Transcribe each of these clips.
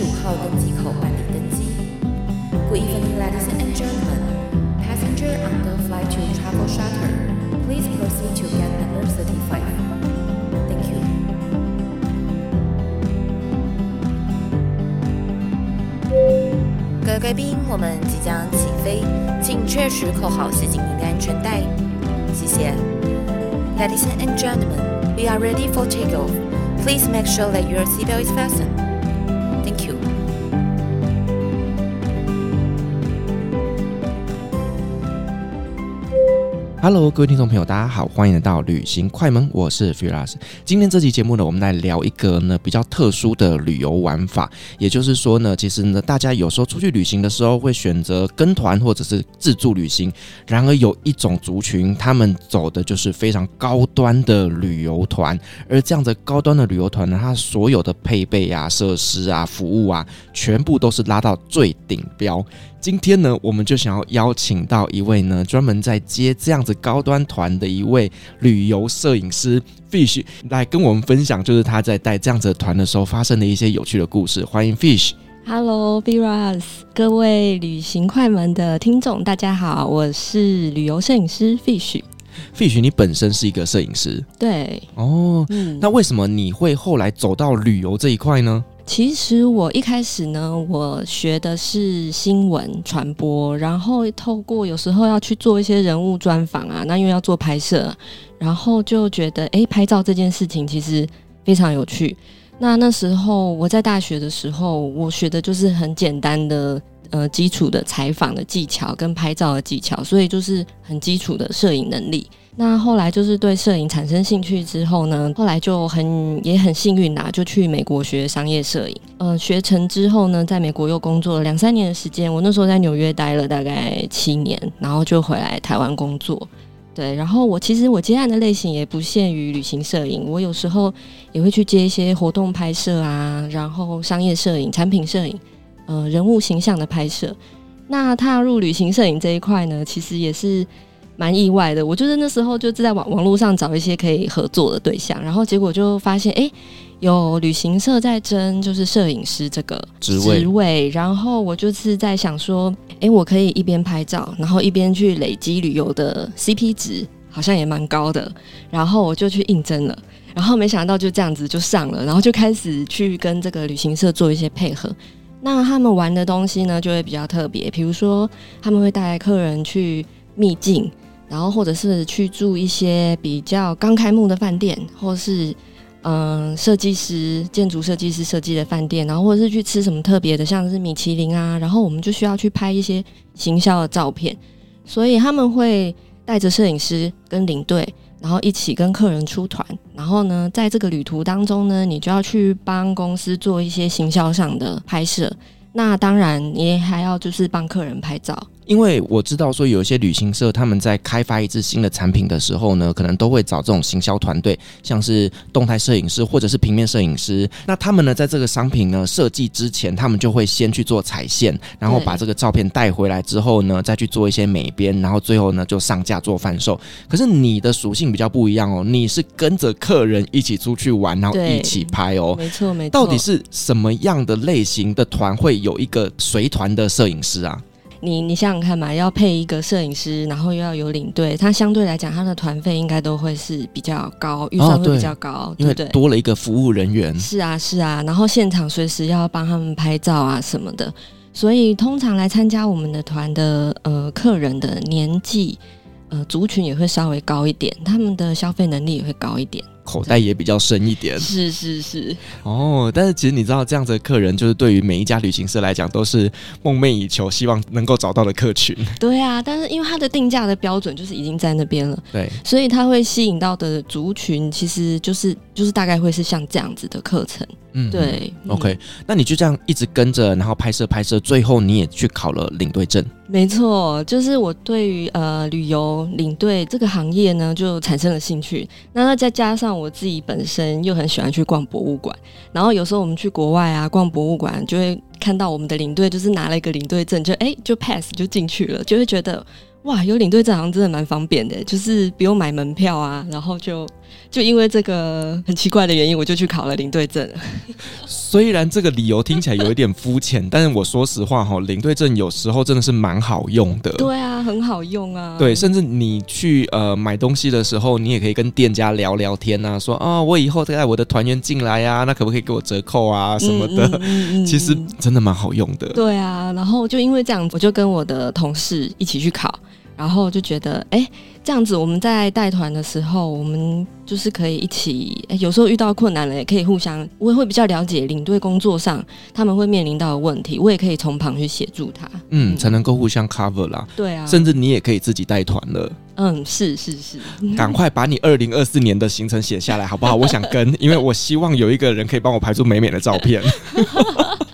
十五号登机口办理登机。Good evening, ladies and gentlemen. Passenger on the flight to Travel Charter, please proceed to gate number thirty-five. Thank you. 各位贵宾，我们即将起飞，请确实扣好系紧您的安全带。谢谢。Ladies and gentlemen, we are ready for takeoff. Please make sure that your seatbelt is fastened. Hello，各位听众朋友，大家好，欢迎来到旅行快门，我是 Firas。今天这期节目呢，我们来聊一个呢比较特殊的旅游玩法，也就是说呢，其实呢，大家有时候出去旅行的时候会选择跟团或者是自助旅行。然而有一种族群，他们走的就是非常高端的旅游团，而这样的高端的旅游团呢，它所有的配备啊、设施啊、服务啊，全部都是拉到最顶标。今天呢，我们就想要邀请到一位呢，专门在接这样子高端团的一位旅游摄影师 Fish 来跟我们分享，就是他在带这样子的团的时候发生的一些有趣的故事。欢迎 Fish。Hello，Biras，各位旅行快门的听众，大家好，我是旅游摄影师 Fish。Fish，你本身是一个摄影师，对，哦，嗯，那为什么你会后来走到旅游这一块呢？其实我一开始呢，我学的是新闻传播，然后透过有时候要去做一些人物专访啊，那因为要做拍摄，然后就觉得诶，拍照这件事情其实非常有趣。那那时候我在大学的时候，我学的就是很简单的呃基础的采访的技巧跟拍照的技巧，所以就是很基础的摄影能力。那后来就是对摄影产生兴趣之后呢，后来就很也很幸运啦，就去美国学商业摄影。呃，学成之后呢，在美国又工作了两三年的时间。我那时候在纽约待了大概七年，然后就回来台湾工作。对，然后我其实我接案的类型也不限于旅行摄影，我有时候也会去接一些活动拍摄啊，然后商业摄影、产品摄影，呃，人物形象的拍摄。那踏入旅行摄影这一块呢，其实也是。蛮意外的，我就是那时候就是在网网络上找一些可以合作的对象，然后结果就发现，哎、欸，有旅行社在争就是摄影师这个职位，职位，然后我就是在想说，哎、欸，我可以一边拍照，然后一边去累积旅游的 CP 值，好像也蛮高的，然后我就去应征了，然后没想到就这样子就上了，然后就开始去跟这个旅行社做一些配合。那他们玩的东西呢，就会比较特别，比如说他们会带客人去秘境。然后，或者是去住一些比较刚开幕的饭店，或是嗯，设计师、建筑设计师设计的饭店，然后或者是去吃什么特别的，像是米其林啊，然后我们就需要去拍一些行销的照片，所以他们会带着摄影师跟领队，然后一起跟客人出团，然后呢，在这个旅途当中呢，你就要去帮公司做一些行销上的拍摄，那当然你还要就是帮客人拍照。因为我知道说有一些旅行社他们在开发一支新的产品的时候呢，可能都会找这种行销团队，像是动态摄影师或者是平面摄影师。那他们呢，在这个商品呢设计之前，他们就会先去做彩线，然后把这个照片带回来之后呢，再去做一些美编，然后最后呢就上架做贩售。可是你的属性比较不一样哦，你是跟着客人一起出去玩，然后一起拍哦。没错没错。到底是什么样的类型的团会有一个随团的摄影师啊？你你想想看嘛，要配一个摄影师，然后又要有领队，他相对来讲，他的团费应该都会是比较高，预算会比较高，哦、对，对不对？多了一个服务人员。是啊，是啊，然后现场随时要帮他们拍照啊什么的，所以通常来参加我们的团的呃客人的年纪呃族群也会稍微高一点，他们的消费能力也会高一点。口袋也比较深一点。是是是。哦，但是其实你知道，这样子的客人就是对于每一家旅行社来讲都是梦寐以求，希望能够找到的客群。对啊，但是因为它的定价的标准就是已经在那边了，对，所以它会吸引到的族群其实就是就是大概会是像这样子的课程。嗯，对。OK，那你就这样一直跟着，然后拍摄拍摄，最后你也去考了领队证。没错，就是我对于呃旅游领队这个行业呢，就产生了兴趣。那再加上像我自己本身又很喜欢去逛博物馆，然后有时候我们去国外啊逛博物馆，就会看到我们的领队就是拿了一个领队证，就哎就 pass 就进去了，就会觉得哇，有领队证好像真的蛮方便的，就是不用买门票啊，然后就。就因为这个很奇怪的原因，我就去考了领队证。虽然这个理由听起来有一点肤浅，但是我说实话哈，领队证有时候真的是蛮好用的。对啊，很好用啊。对，甚至你去呃买东西的时候，你也可以跟店家聊聊天啊，说啊、哦，我以后再带我的团员进来呀、啊，那可不可以给我折扣啊什么的？嗯嗯嗯嗯、其实真的蛮好用的。对啊，然后就因为这样，我就跟我的同事一起去考。然后就觉得，哎，这样子我们在带团的时候，我们就是可以一起，哎，有时候遇到困难了，也可以互相，我也会比较了解领队工作上他们会面临到的问题，我也可以从旁去协助他，嗯，才能够互相 cover 啦。对啊，甚至你也可以自己带团了。嗯，是是是，赶快把你二零二四年的行程写下来，好不好？我想跟，因为我希望有一个人可以帮我拍出美美的照片。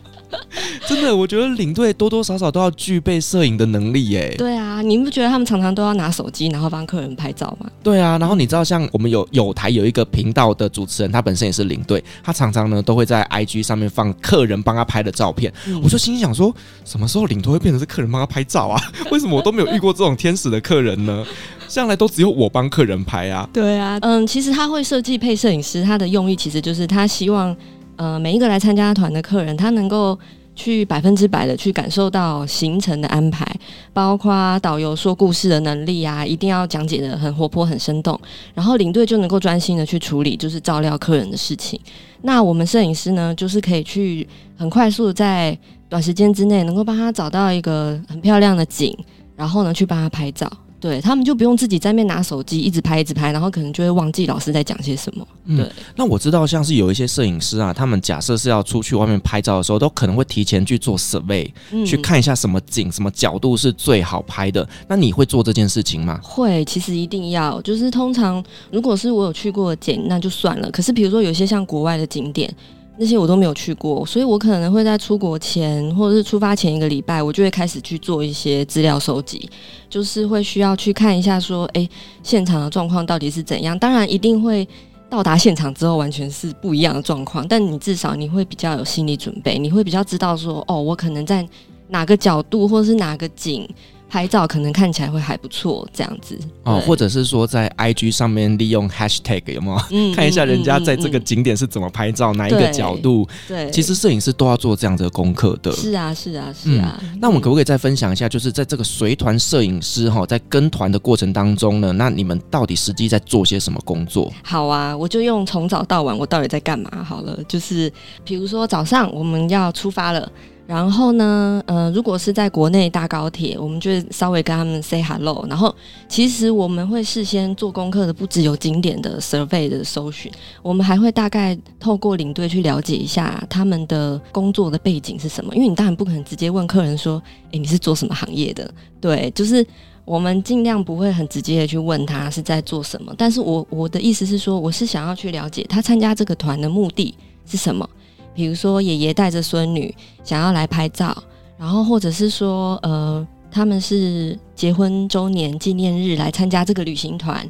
真的，我觉得领队多多少少都要具备摄影的能力耶。对啊，你不觉得他们常常都要拿手机，然后帮客人拍照吗？对啊，然后你知道，像我们有有台有一个频道的主持人，他本身也是领队，他常常呢都会在 IG 上面放客人帮他拍的照片。嗯、我就心想说，什么时候领队会变成是客人帮他拍照啊？为什么我都没有遇过这种天使的客人呢？向来都只有我帮客人拍啊。对啊，嗯，其实他会设计配摄影师，他的用意其实就是他希望，呃，每一个来参加团的客人，他能够。去百分之百的去感受到行程的安排，包括导游说故事的能力啊，一定要讲解得很活泼、很生动，然后领队就能够专心的去处理就是照料客人的事情。那我们摄影师呢，就是可以去很快速的在短时间之内，能够帮他找到一个很漂亮的景，然后呢去帮他拍照。对，他们就不用自己在那边拿手机一直拍一直拍，然后可能就会忘记老师在讲些什么。对，嗯，那我知道像是有一些摄影师啊，他们假设是要出去外面拍照的时候，都可能会提前去做 survey，嗯，去看一下什么景、什么角度是最好拍的。那你会做这件事情吗？会，其实一定要。就是通常如果是我有去过的景，那就算了。可是比如说有一些像国外的景点。那些我都没有去过，所以我可能会在出国前或者是出发前一个礼拜，我就会开始去做一些资料收集，就是会需要去看一下说，诶，现场的状况到底是怎样。当然，一定会到达现场之后完全是不一样的状况，但你至少你会比较有心理准备，你会比较知道说，哦，我可能在哪个角度或者是哪个景。拍照可能看起来会还不错，这样子哦，或者是说在 IG 上面利用 Hashtag 有没有？嗯，看一下人家在这个景点是怎么拍照，嗯、哪一个角度？对，其实摄影师都要做这样子的功课的。是啊，是啊，是啊。嗯、那我们可不可以再分享一下，就是在这个随团摄影师哈，在跟团的过程当中呢，那你们到底实际在做些什么工作？好啊，我就用从早到晚我到底在干嘛好了，就是比如说早上我们要出发了。然后呢，呃，如果是在国内搭高铁，我们就稍微跟他们 say hello。然后，其实我们会事先做功课的，不只有景点的 survey 的搜寻，我们还会大概透过领队去了解一下他们的工作的背景是什么。因为你当然不可能直接问客人说：“诶，你是做什么行业的？”对，就是我们尽量不会很直接的去问他是在做什么。但是我我的意思是说，我是想要去了解他参加这个团的目的是什么。比如说，爷爷带着孙女想要来拍照，然后或者是说，呃，他们是结婚周年纪念日来参加这个旅行团，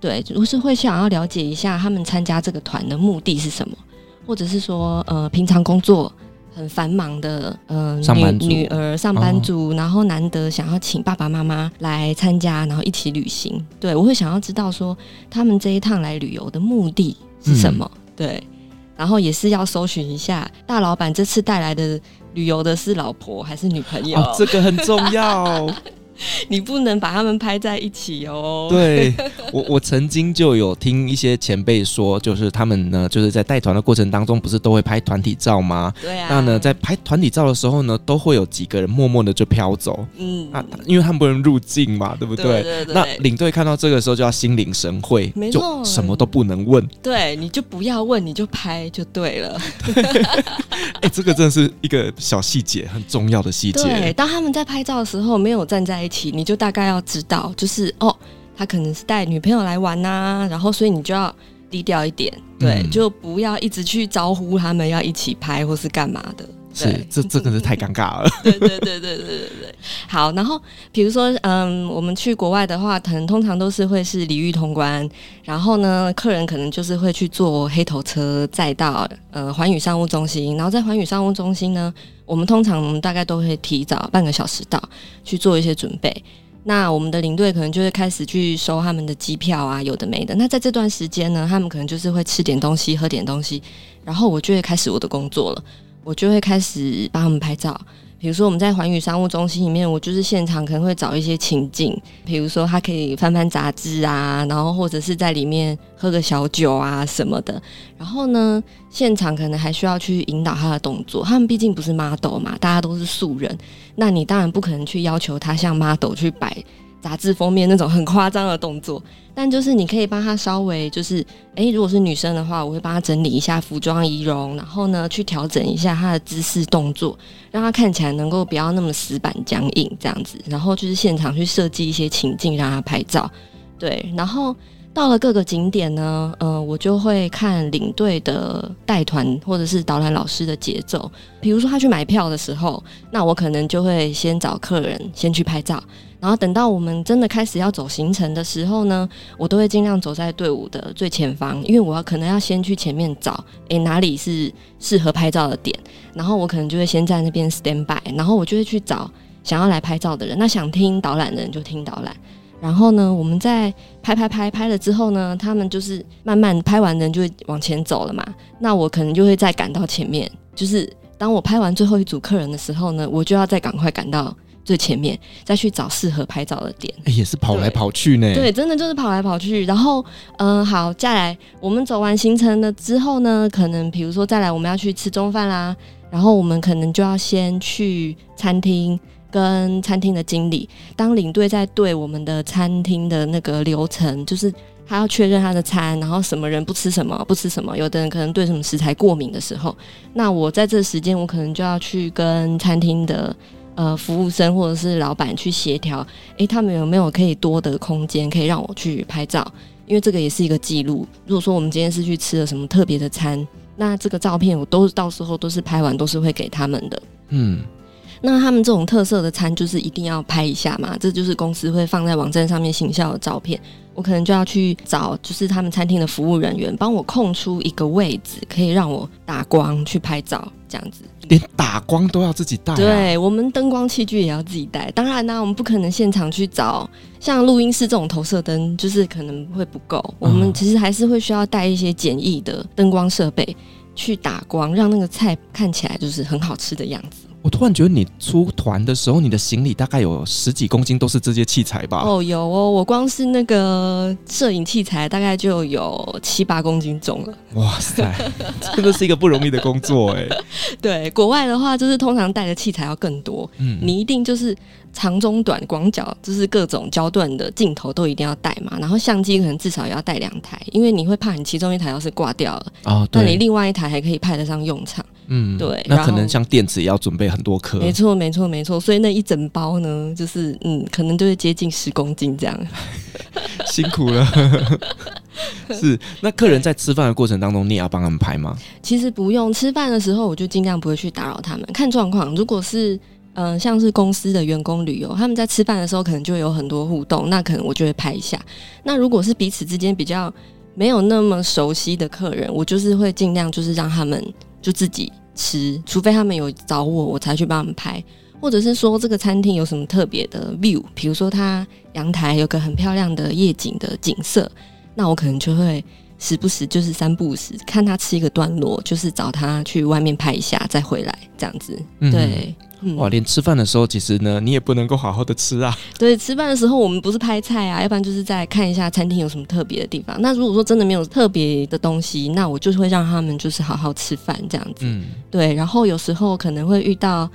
对，我是会想要了解一下他们参加这个团的目的是什么，或者是说，呃，平常工作很繁忙的，呃，上班族。女女儿上班族，哦、然后难得想要请爸爸妈妈来参加，然后一起旅行，对，我会想要知道说他们这一趟来旅游的目的是什么，嗯、对。然后也是要搜寻一下大老板这次带来的旅游的是老婆还是女朋友？哦，这个很重要。你不能把他们拍在一起哦。对，我我曾经就有听一些前辈说，就是他们呢，就是在带团的过程当中，不是都会拍团体照吗？对啊。那呢，在拍团体照的时候呢，都会有几个人默默的就飘走。嗯。啊，因为他们不能入境嘛，对不对？对对对。那领队看到这个时候就要心领神会，没错，就什么都不能问。对，你就不要问，你就拍就对了。哎、欸，这个真的是一个小细节，很重要的细节。对，当他们在拍照的时候没有站在一起，你就大概要知道，就是哦，他可能是带女朋友来玩呐、啊，然后所以你就要低调一点，对，嗯、就不要一直去招呼他们要一起拍或是干嘛的。是，这这个是太尴尬了。对对对对对对对。好，然后比如说，嗯，我们去国外的话，可能通常都是会是礼遇通关，然后呢，客人可能就是会去坐黑头车再到呃环宇商务中心，然后在环宇商务中心呢，我们通常大概都会提早半个小时到去做一些准备。那我们的领队可能就会开始去收他们的机票啊，有的没的。那在这段时间呢，他们可能就是会吃点东西，喝点东西，然后我就会开始我的工作了。我就会开始帮他们拍照，比如说我们在环宇商务中心里面，我就是现场可能会找一些情境，比如说他可以翻翻杂志啊，然后或者是在里面喝个小酒啊什么的。然后呢，现场可能还需要去引导他的动作，他们毕竟不是 model 嘛，大家都是素人，那你当然不可能去要求他像 model 去摆。杂志封面那种很夸张的动作，但就是你可以帮他稍微就是，哎、如果是女生的话，我会帮他整理一下服装仪容，然后呢去调整一下他的姿势动作，让他看起来能够不要那么死板僵硬这样子，然后就是现场去设计一些情境让他拍照，对，然后到了各个景点呢，呃，我就会看领队的带团或者是导览老师的节奏，比如说他去买票的时候，那我可能就会先找客人先去拍照。然后等到我们真的开始要走行程的时候呢，我都会尽量走在队伍的最前方，因为我要可能要先去前面找，诶，哪里是适合拍照的点，然后我可能就会先在那边 stand by，然后我就会去找想要来拍照的人。那想听导览的人就听导览，然后呢，我们在拍拍拍拍了之后呢，他们就是慢慢拍完人就会往前走了嘛，那我可能就会再赶到前面，就是当我拍完最后一组客人的时候呢，我就要再赶快赶到。最前面再去找适合拍照的点，欸，也是跑来跑去呢。对，真的就是跑来跑去。然后，嗯，好，再来，我们走完行程了之后呢，可能比如说再来我们要去吃中饭啦，然后我们可能就要先去餐厅跟餐厅的经理，当领队在对我们的餐厅的那个流程，就是他要确认他的餐，然后什么人不吃什么不吃什么，有的人可能对什么食材过敏的时候，那我在这时间我可能就要去跟餐厅的。呃，服务生或者是老板去协调，诶，他们有没有可以多的空间可以让我去拍照？因为这个也是一个记录。如果说我们今天是去吃了什么特别的餐，那这个照片我都到时候都是拍完都是会给他们的。嗯。那他们这种特色的餐就是一定要拍一下嘛，这就是公司会放在网站上面行销的照片。我可能就要去找，就是他们餐厅的服务人员帮我空出一个位置，可以让我打光去拍照，这样子。连打光都要自己带啊？对，我们灯光器具也要自己带。当然呢，我们不可能现场去找，像录音室这种投射灯，就是可能会不够。我们其实还是会需要带一些简易的灯光设备去打光，让那个菜看起来就是很好吃的样子。我突然觉得你出团的时候，你的行李大概有十几公斤，都是这些器材吧？哦，有哦，我光是那个摄影器材大概就有七八公斤重了。哇塞，真的是一个不容易的工作哎。对，国外的话就是通常带的器材要更多，嗯，你一定就是长中短广角，就是各种焦段的镜头都一定要带嘛。然后相机可能至少也要带两台，因为你会怕你其中一台要是挂掉了，哦，对，那你另外一台还可以派得上用场。嗯，对，那可能像电池也要准备很多颗。没错，没错，没错。所以那一整包呢，就是嗯，可能就会接近十公斤这样。辛苦了。是，那客人在吃饭的过程当中，你也要帮他们拍吗？其实不用，吃饭的时候我就尽量不会去打扰他们，看状况。如果是嗯、呃，像是公司的员工旅游，他们在吃饭的时候可能就会有很多互动，那可能我就会拍一下。那如果是彼此之间比较没有那么熟悉的客人，我就是会尽量就是让他们。就自己吃，除非他们有找我，我才去帮他们拍，或者是说这个餐厅有什么特别的 view，比如说它阳台有个很漂亮的夜景的景色，那我可能就会时不时就是三不五时看他吃一个段落，就是找他去外面拍一下再回来这样子。对，嗯、哇，连吃饭的时候，其实呢，你也不能够好好的吃啊。对，吃饭的时候我们不是拍菜啊，要不然就是在看一下餐厅有什么特别的地方。那如果说真的没有特别的东西，那我就是会让他们就是好好吃饭这样子。嗯，对。然后有时候可能会遇到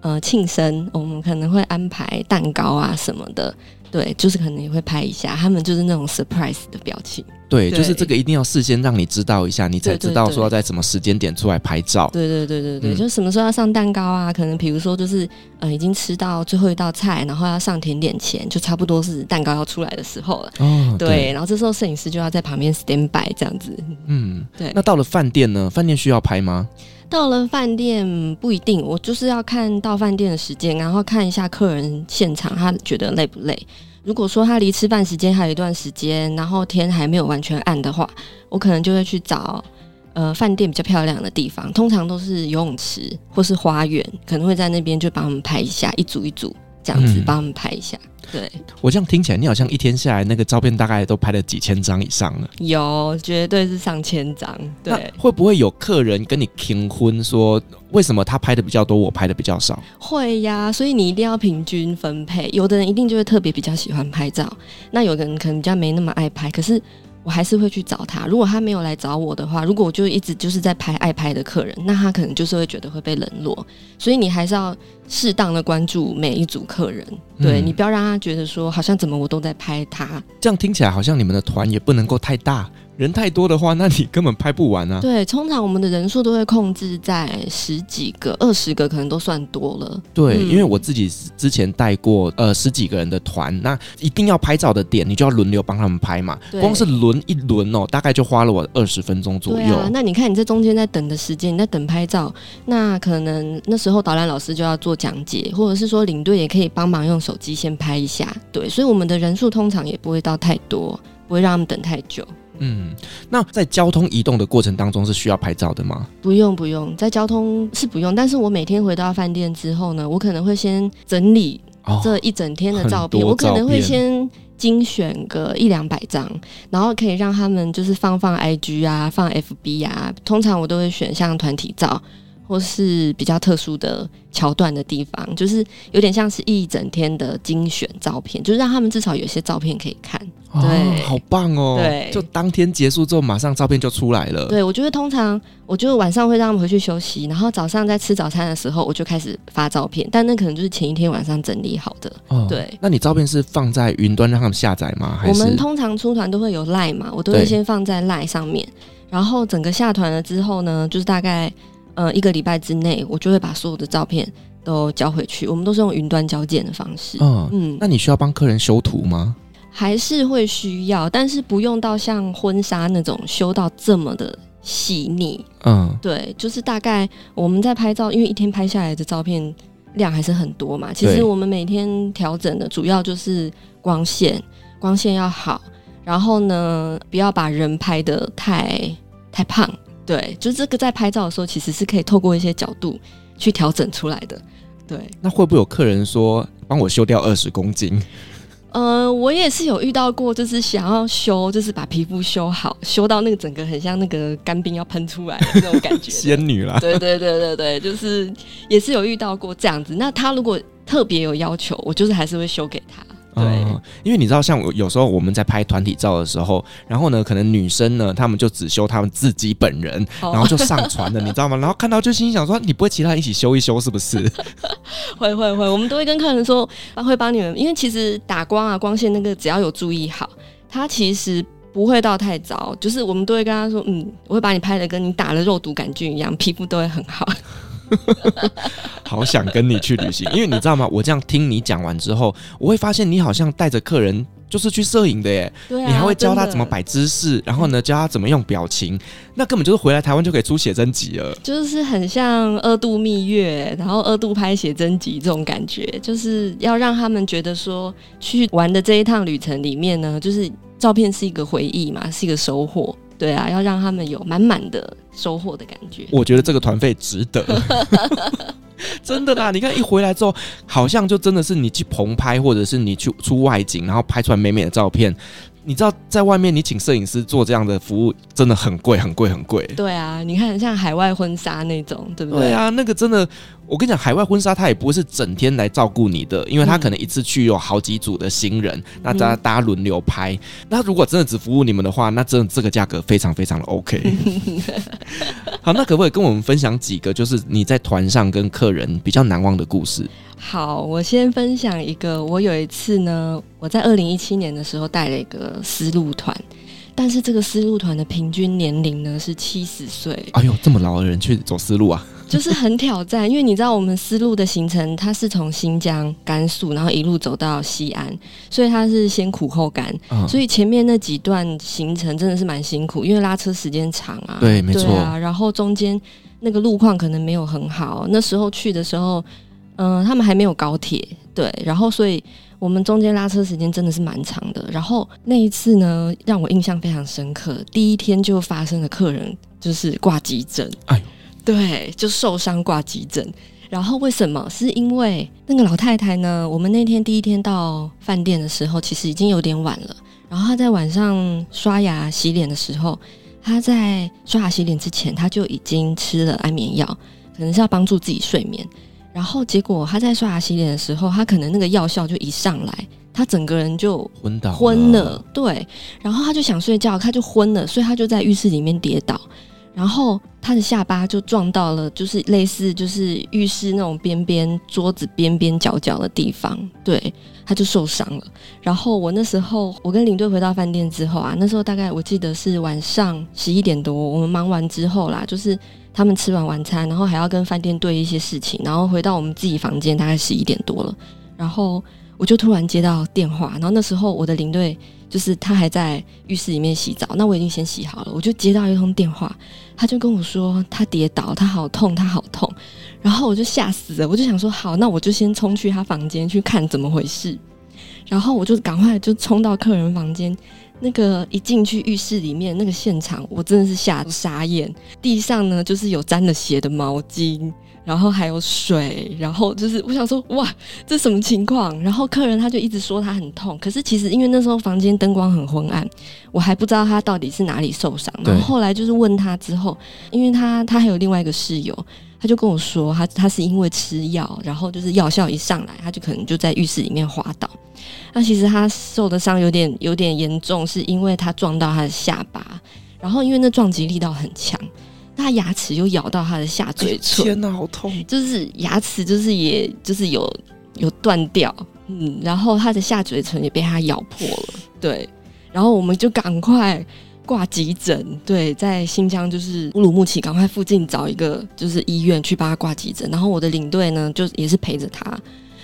呃庆生，我们可能会安排蛋糕啊什么的。对，就是可能也会拍一下，他们就是那种 surprise 的表情。对，对就是这个一定要事先让你知道一下，你才知道说要在什么时间点出来拍照。对对对对对，嗯、就什么时候要上蛋糕啊？可能比如说就是呃已经吃到最后一道菜，然后要上甜点前，就差不多是蛋糕要出来的时候了。哦，对，对。然后这时候摄影师就要在旁边 stand by 这样子。嗯，对。那到了饭店呢？饭店需要拍吗？到了饭店不一定，我就是要看到饭店的时间，然后看一下客人现场他觉得累不累。如果说他离吃饭时间还有一段时间，然后天还没有完全暗的话，我可能就会去找呃饭店比较漂亮的地方，通常都是游泳池或是花园，可能会在那边就帮我们拍一下，一组一组这样子帮他们拍一下。嗯对，我这样听起来，你好像一天下来那个照片大概都拍了几千张以上了。有，绝对是上千张。对，会不会有客人跟你评婚说，为什么他拍的比较多，我拍的比较少？会呀，所以你一定要平均分配。有的人一定就会特别比较喜欢拍照，那有的人可能比较没那么爱拍，可是。我还是会去找他。如果他没有来找我的话，如果我就一直就是在拍爱拍的客人，那他可能就是会觉得会被冷落。所以你还是要适当的关注每一组客人，对，你不要让他觉得说好像怎么我都在拍他。这样听起来好像你们的团也不能够太大。人太多的话，那你根本拍不完啊。对，通常我们的人数都会控制在十几个、二十个，可能都算多了。对，嗯、因为我自己之前带过呃十几个人的团，那一定要拍照的点，你就要轮流帮他们拍嘛。对光是轮一轮哦，大概就花了我二十分钟左右。啊、那你看你在中间在等的时间，你在等拍照，那可能那时候导览老师就要做讲解，或者是说领队也可以帮忙用手机先拍一下。对，所以我们的人数通常也不会到太多，不会让他们等太久。嗯，那在交通移动的过程当中是需要拍照的吗？不用不用，在交通是不用，但是我每天回到饭店之后呢，我可能会先整理这一整天的照片，哦、照片我可能会先精选个一两百张，然后可以让他们就是放放 IG 啊，放 FB 啊，通常我都会选像团体照。或是比较特殊的桥段的地方，就是有点像是一整天的精选照片，就是让他们至少有些照片可以看。对，哦、好棒哦！对，就当天结束之后，马上照片就出来了。对，我觉得通常，我就晚上会让他们回去休息，然后早上在吃早餐的时候，我就开始发照片。但那可能就是前一天晚上整理好的。哦、对，那你照片是放在云端让他们下载吗？还是？我们通常出团都会有 Line 嘛，我都会先放在 Line 上面，然后整个下团了之后呢，就是大概。呃，一个礼拜之内，我就会把所有的照片都交回去。我们都是用云端交件的方式。嗯嗯，那你需要帮客人修图吗？还是会需要，但是不用到像婚纱那种修到这么的细腻。嗯，对，就是大概我们在拍照，因为一天拍下来的照片量还是很多嘛。其实我们每天调整的主要就是光线，光线要好，然后呢，不要把人拍得太太胖。对，就这个在拍照的时候，其实是可以透过一些角度去调整出来的。对，那会不会有客人说帮我修掉二十公斤？呃，我也是有遇到过，就是想要修，就是把皮肤修好，修到那个整个很像那个干冰要喷出来的那种感觉，仙女啦。对对对对对，就是也是有遇到过这样子。那他如果特别有要求，我就是还是会修给他。对、嗯，因为你知道，像我有时候我们在拍团体照的时候，然后呢，可能女生呢，她们就只修她们自己本人，然后就上传了，你知道吗？然后看到就心想说，你不会其他人一起修一修是不是？会会会，我们都会跟客人说，会帮你们，因为其实打光啊，光线那个只要有注意好，它其实不会到太糟，就是我们都会跟他说，嗯，我会把你拍的跟你打了肉毒杆菌一样，皮肤都会很好。好想跟你去旅行，因为你知道吗？我这样听你讲完之后，我会发现你好像带着客人就是去摄影的耶。对啊，你还会教他怎么摆姿势，然后呢，教他怎么用表情，那根本就是回来台湾就可以出写真集了。就是很像二度蜜月，然后二度拍写真集这种感觉，就是要让他们觉得说去玩的这一趟旅程里面呢，就是照片是一个回忆嘛，是一个收获。对啊，要让他们有满满的收获的感觉。我觉得这个团费值得，真的啦！你看一回来之后，好像就真的是你去棚拍，或者是你去出外景，然后拍出来美美的照片，你知道，在外面你请摄影师做这样的服务，真的很贵，很贵，很贵。对啊，你看像海外婚纱那种，对不对？对啊，那个真的，我跟你讲，海外婚纱他也不会是整天来照顾你的，因为他可能一次去有好几组的新人，嗯、那大家大家轮流拍。那如果真的只服务你们的话，那真的这个价格非常非常的 OK。好，那可不可以跟我们分享几个，就是你在团上跟客人比较难忘的故事？好，我先分享一个。我有一次呢，我在二零一七年的时候带了一个丝路团，但是这个丝路团的平均年龄呢是七十岁。哎呦，这么老的人去走丝路啊？就是很挑战，因为你知道我们丝路的行程，它是从新疆、甘肃，然后一路走到西安，所以它是先苦后甘。嗯、所以前面那几段行程真的是蛮辛苦，因为拉车时间长啊。对，没错啊。然后中间那个路况可能没有很好，那时候去的时候。嗯，他们还没有高铁，对，然后所以我们中间拉车时间真的是蛮长的。然后那一次呢，让我印象非常深刻，第一天就发生了客人就是挂急诊，哎，对，就受伤挂急诊。然后为什么？是因为那个老太太呢，我们那天第一天到饭店的时候，其实已经有点晚了。然后她在晚上刷牙洗脸的时候，她在刷牙洗脸之前，她就已经吃了安眠药，可能是要帮助自己睡眠。然后结果他在刷牙洗脸的时候，他可能那个药效就一上来，他整个人就昏倒昏了。对，然后他就想睡觉，他就昏了，所以他就在浴室里面跌倒，然后他的下巴就撞到了，就是类似就是浴室那种边边桌子边边角角的地方，对，他就受伤了。然后我那时候我跟领队回到饭店之后啊，那时候大概我记得是晚上十一点多，我们忙完之后啦，就是。他们吃完晚餐，然后还要跟饭店对一些事情，然后回到我们自己房间，大概十一点多了。然后我就突然接到电话，然后那时候我的领队就是他还在浴室里面洗澡，那我已经先洗好了，我就接到一通电话，他就跟我说他跌倒，他好痛，他好痛。然后我就吓死了，我就想说好，那我就先冲去他房间去看怎么回事。然后我就赶快就冲到客人房间。那个一进去浴室里面那个现场，我真的是吓傻眼。地上呢就是有沾了血的毛巾，然后还有水，然后就是我想说哇，这什么情况？然后客人他就一直说他很痛，可是其实因为那时候房间灯光很昏暗，我还不知道他到底是哪里受伤。然后后来就是问他之后，因为他他还有另外一个室友，他就跟我说他他是因为吃药，然后就是药效一上来，他就可能就在浴室里面滑倒。那其实他受的伤有点有点严重，是因为他撞到他的下巴，然后因为那撞击力道很强，他牙齿又咬到他的下嘴唇，天哪，好痛！就是牙齿就是也就是有有断掉，嗯，然后他的下嘴唇也被他咬破了，对，然后我们就赶快挂急诊，对，在新疆就是乌鲁木齐，赶快附近找一个就是医院去帮他挂急诊，然后我的领队呢就也是陪着他。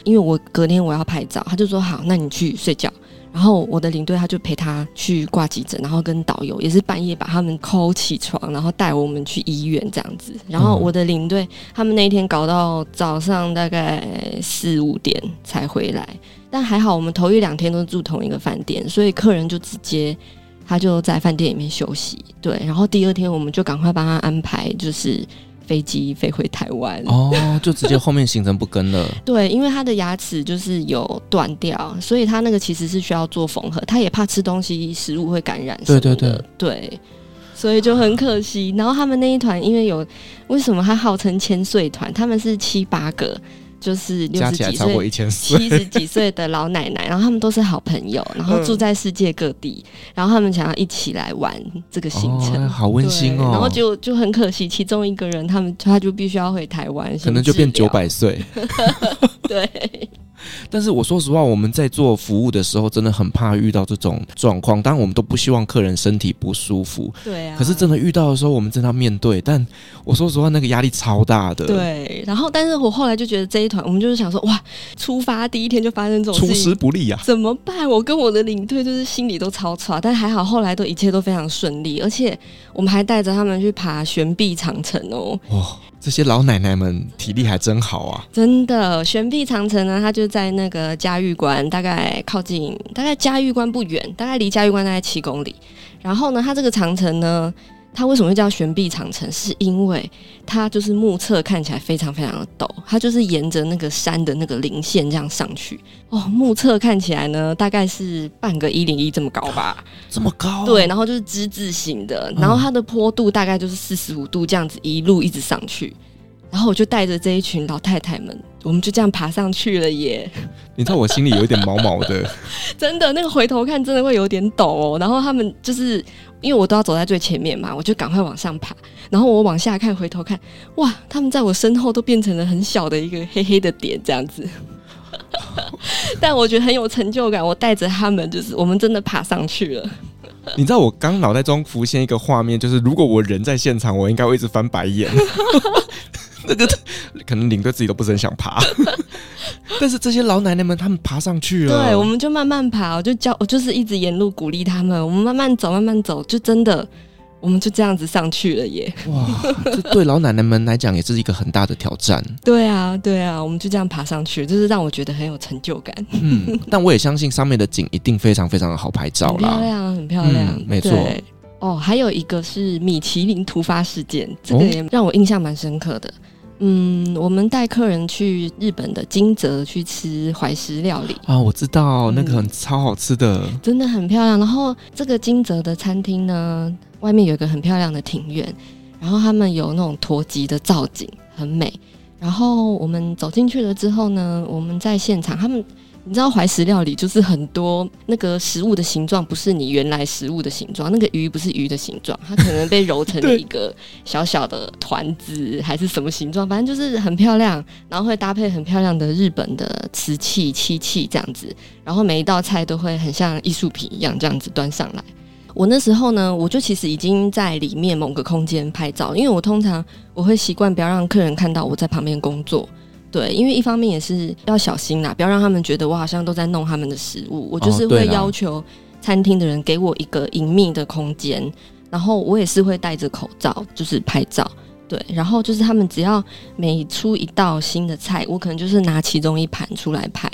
因为我隔天我要拍照，他就说好，那你去睡觉。然后我的领队他就陪他去挂急诊，然后跟导游也是半夜把他们抠起床，然后带我们去医院这样子。然后我的领队他们那一天搞到早上大概四五点才回来，但还好我们头一两天都住同一个饭店，所以客人就直接他就在饭店里面休息。对，然后第二天我们就赶快帮他安排，就是。飞机飞回台湾哦，就直接后面行程不跟了。对，因为他的牙齿就是有断掉，所以他那个其实是需要做缝合，他也怕吃东西食物会感染。对对对对，所以就很可惜。然后他们那一团，因为有为什么他号称千岁团？他们是七八个。就是六十几岁、七十几岁的老奶奶，然后他们都是好朋友，然后住在世界各地，然后他们想要一起来玩这个行程，哦、好温馨哦。然后就就很可惜，其中一个人他们他就必须要回台湾，可能就变九百岁。对。但是我说实话，我们在做服务的时候，真的很怕遇到这种状况。当然，我们都不希望客人身体不舒服。对啊。可是真的遇到的时候，我们真的要面对。但我说实话，那个压力超大的。对。然后，但是我后来就觉得这一团，我们就是想说，哇，出发第一天就发生这种，出师不利啊，怎么办？我跟我的领队就是心里都超差，但还好后来都一切都非常顺利，而且我们还带着他们去爬悬臂长城哦。哦这些老奶奶们体力还真好啊！真的，悬臂长城呢，它就在那个嘉峪关，大概靠近，大概嘉峪关不远，大概离嘉峪关大概七公里。然后呢，它这个长城呢，它为什么会叫悬臂长城？是因为它就是目测看起来非常非常的陡，它就是沿着那个山的那个零线这样上去。哦，目测看起来呢，大概是半个一零一这么高吧？这么高？对，然后就是之字形的，然后它的坡度大概就是四十五度这样子一路一直上去。然后我就带着这一群老太太们，我们就这样爬上去了耶。你知道我心里有一点毛毛的，真的，那个回头看真的会有点抖哦。然后他们就是因为我都要走在最前面嘛，我就赶快往上爬。然后我往下看，回头看，哇，他们在我身后都变成了很小的一个黑黑的点这样子。但我觉得很有成就感，我带着他们，就是我们真的爬上去了。你知道我刚脑袋中浮现一个画面，就是如果我人在现场，我应该会一直翻白眼。那个可能领队自己都不是很想爬，但是这些老奶奶们，他们爬上去了。对，我们就慢慢爬，我就教，我就是一直沿路鼓励他们，我们慢慢走，慢慢走，就真的，我们就这样子上去了耶！哇，这对老奶奶们来讲也是一个很大的挑战。对啊，对啊，我们就这样爬上去，就是让我觉得很有成就感。嗯，但我也相信上面的景一定非常非常的好拍照啦，很漂亮，很漂亮，嗯、没错。哦，还有一个是米其林突发事件，这个也让我印象蛮深刻的。嗯，我们带客人去日本的金泽去吃怀石料理啊，我知道那个很超好吃的，嗯，真的很漂亮。然后这个金泽的餐厅呢，外面有一个很漂亮的庭院，然后他们有那种陀级的造景，很美。然后我们走进去了之后呢，我们在现场他们。你知道怀石料理就是很多那个食物的形状不是你原来食物的形状，那个鱼不是鱼的形状，它可能被揉成了一个小小的团子还是什么形状，反正就是很漂亮，然后会搭配很漂亮的日本的瓷器漆器这样子，然后每一道菜都会很像艺术品一样这样子端上来。我那时候呢，我就其实已经在里面某个空间拍照，因为我通常我会习惯不要让客人看到我在旁边工作。对，因为一方面也是要小心啦，不要让他们觉得我好像都在弄他们的食物。我就是会要求餐厅的人给我一个隐秘的空间，然后我也是会戴着口罩，就是拍照。对，然后就是他们只要每出一道新的菜，我可能就是拿其中一盘出来拍。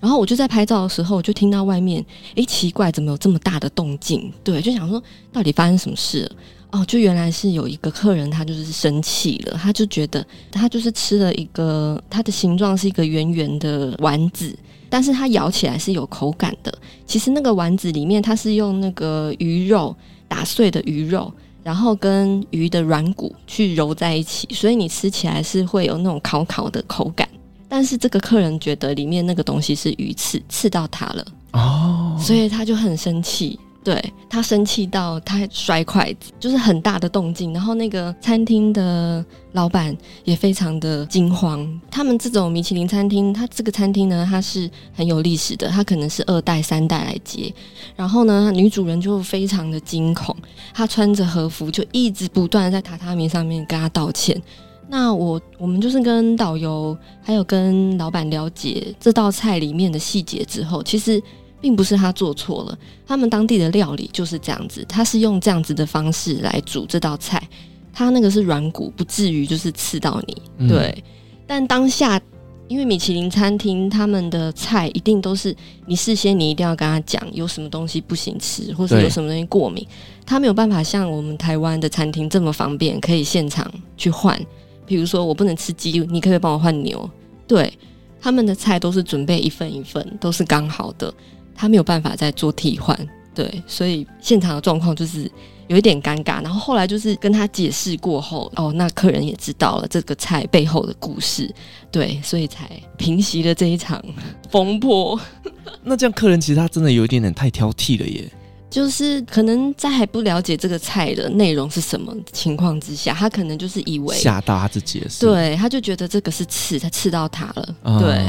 然后我就在拍照的时候，我就听到外面，诶，奇怪，怎么有这么大的动静？对，就想说到底发生什么事了？哦，就原来是有一个客人，他就是生气了，他就觉得他就是吃了一个，它的形状是一个圆圆的丸子，但是它咬起来是有口感的。其实那个丸子里面，它是用那个鱼肉打碎的鱼肉，然后跟鱼的软骨去揉在一起，所以你吃起来是会有那种烤烤的口感。但是这个客人觉得里面那个东西是鱼刺，刺到他了哦，所以他就很生气。对，他生气到他摔筷子，就是很大的动静。然后那个餐厅的老板也非常的惊慌。他们这种米其林餐厅，他这个餐厅呢，它是很有历史的，他可能是二代三代来接。然后呢，女主人就非常的惊恐，她穿着和服就一直不断在榻榻米上面跟他道歉。那我我们就是跟导游还有跟老板了解这道菜里面的细节之后，其实。并不是他做错了，他们当地的料理就是这样子，他是用这样子的方式来煮这道菜，他那个是软骨，不至于就是刺到你。对，嗯、但当下因为米其林餐厅他们的菜一定都是你事先你一定要跟他讲有什么东西不行吃，或是有什么东西过敏，他没有办法像我们台湾的餐厅这么方便，可以现场去换。比如说我不能吃鸡，你可以帮我换牛。对，他们的菜都是准备一份一份，都是刚好的。他没有办法再做替换，对，所以现场的状况就是有一点尴尬。然后后来就是跟他解释过后，哦，那客人也知道了这个菜背后的故事，对，所以才平息了这一场风波。那这样客人其实他真的有一点点太挑剔了耶。就是可能在还不了解这个菜的内容是什么情况之下，他可能就是以为吓到他自己了，对，他就觉得这个是刺，他刺到他了，哦、对，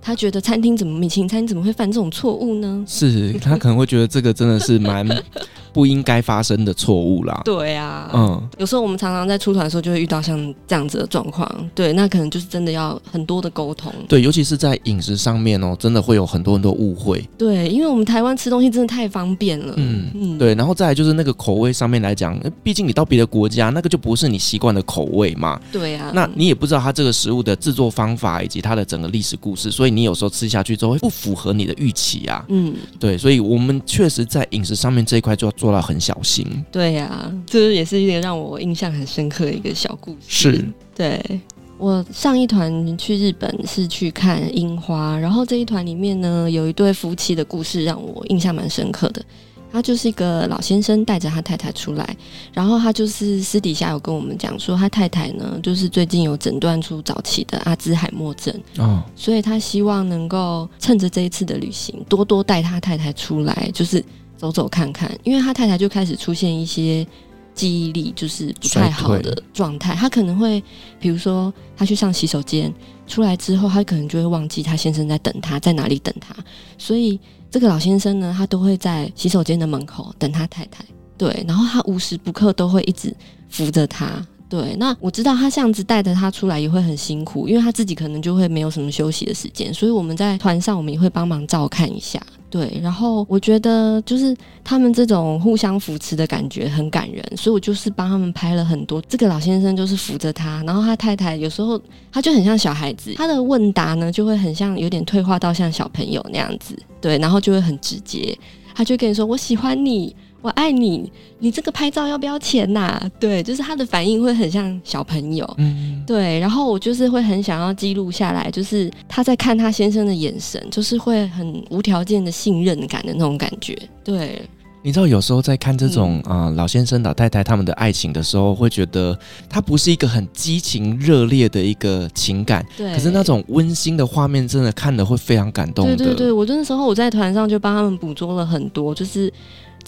他觉得餐厅怎么米其林餐厅怎么会犯这种错误呢？是他可能会觉得这个真的是蛮。不应该发生的错误啦。对啊，嗯，有时候我们常常在出团的时候就会遇到像这样子的状况。对，那可能就是真的要很多的沟通。对，尤其是在饮食上面哦，真的会有很多很多误会。对，因为我们台湾吃东西真的太方便了。嗯嗯嗯，对，然后再来就是那个口味上面来讲，毕竟你到别的国家，那个就不是你习惯的口味嘛。对啊，那你也不知道它这个食物的制作方法以及它的整个历史故事，所以你有时候吃下去之后会不符合你的预期啊。嗯，对，所以我们确实在饮食上面这一块就要做到很小心。对啊，这也是一个让我印象很深刻的一个小故事。是，对。我上一团去日本是去看樱花，然后这一团里面呢，有一对夫妻的故事让我印象蛮深刻的。他就是一个老先生带着他太太出来，然后他就是私底下有跟我们讲说，他太太呢就是最近有诊断出早期的阿兹海默症，哦，所以他希望能够趁着这一次的旅行，多多带他太太出来，就是走走看看，因为他太太就开始出现一些。记忆力就是不太好的状态，他可能会，比如说他去上洗手间，出来之后，他可能就会忘记他先生在等他，在哪里等他，所以这个老先生呢，他都会在洗手间的门口等他太太，对，然后他无时不刻都会一直扶着他。对，那我知道他这样子带着他出来也会很辛苦，因为他自己可能就会没有什么休息的时间，所以我们在团上我们也会帮忙照看一下。对，然后我觉得就是他们这种互相扶持的感觉很感人，所以我就是帮他们拍了很多。这个老先生就是扶着他，然后他太太有时候他就很像小孩子，他的问答呢就会很像有点退化到像小朋友那样子，对，然后就会很直接，他就跟你说我喜欢你。我爱你，你这个拍照要不要钱呐、啊？对，就是他的反应会很像小朋友，嗯，对。然后我就是会很想要记录下来，就是他在看他先生的眼神，就是会很无条件的信任感的那种感觉，对。你知道有时候在看这种啊、嗯呃、老先生老太太他们的爱情的时候，会觉得他不是一个很激情热烈的一个情感，对。可是那种温馨的画面，真的看的会非常感动的。对对对，我那时候我在团上就帮他们捕捉了很多，就是。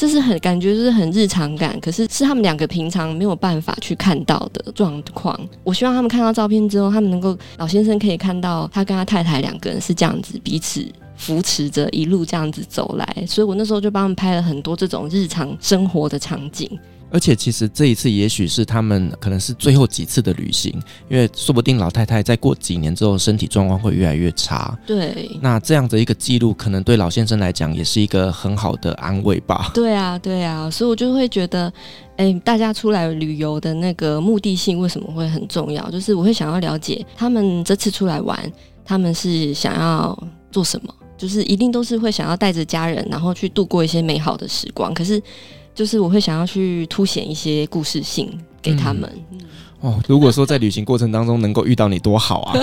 这是很感觉就是很日常感，可是是他们两个平常没有办法去看到的状况。我希望他们看到照片之后，他们能够老先生可以看到他跟他太太两个人是这样子彼此扶持着一路这样子走来，所以我那时候就帮他们拍了很多这种日常生活的场景。而且其实这一次也许是他们可能是最后几次的旅行，因为说不定老太太再过几年之后身体状况会越来越差。对，那这样的一个记录，可能对老先生来讲也是一个很好的安慰吧。对啊，对啊，所以我就会觉得，哎，大家出来旅游的那个目的性为什么会很重要？就是我会想要了解他们这次出来玩，他们是想要做什么？就是一定都是会想要带着家人，然后去度过一些美好的时光。可是。就是我会想要去凸显一些故事性给他们。嗯、哦，如果说在旅行过程当中能够遇到你多好啊！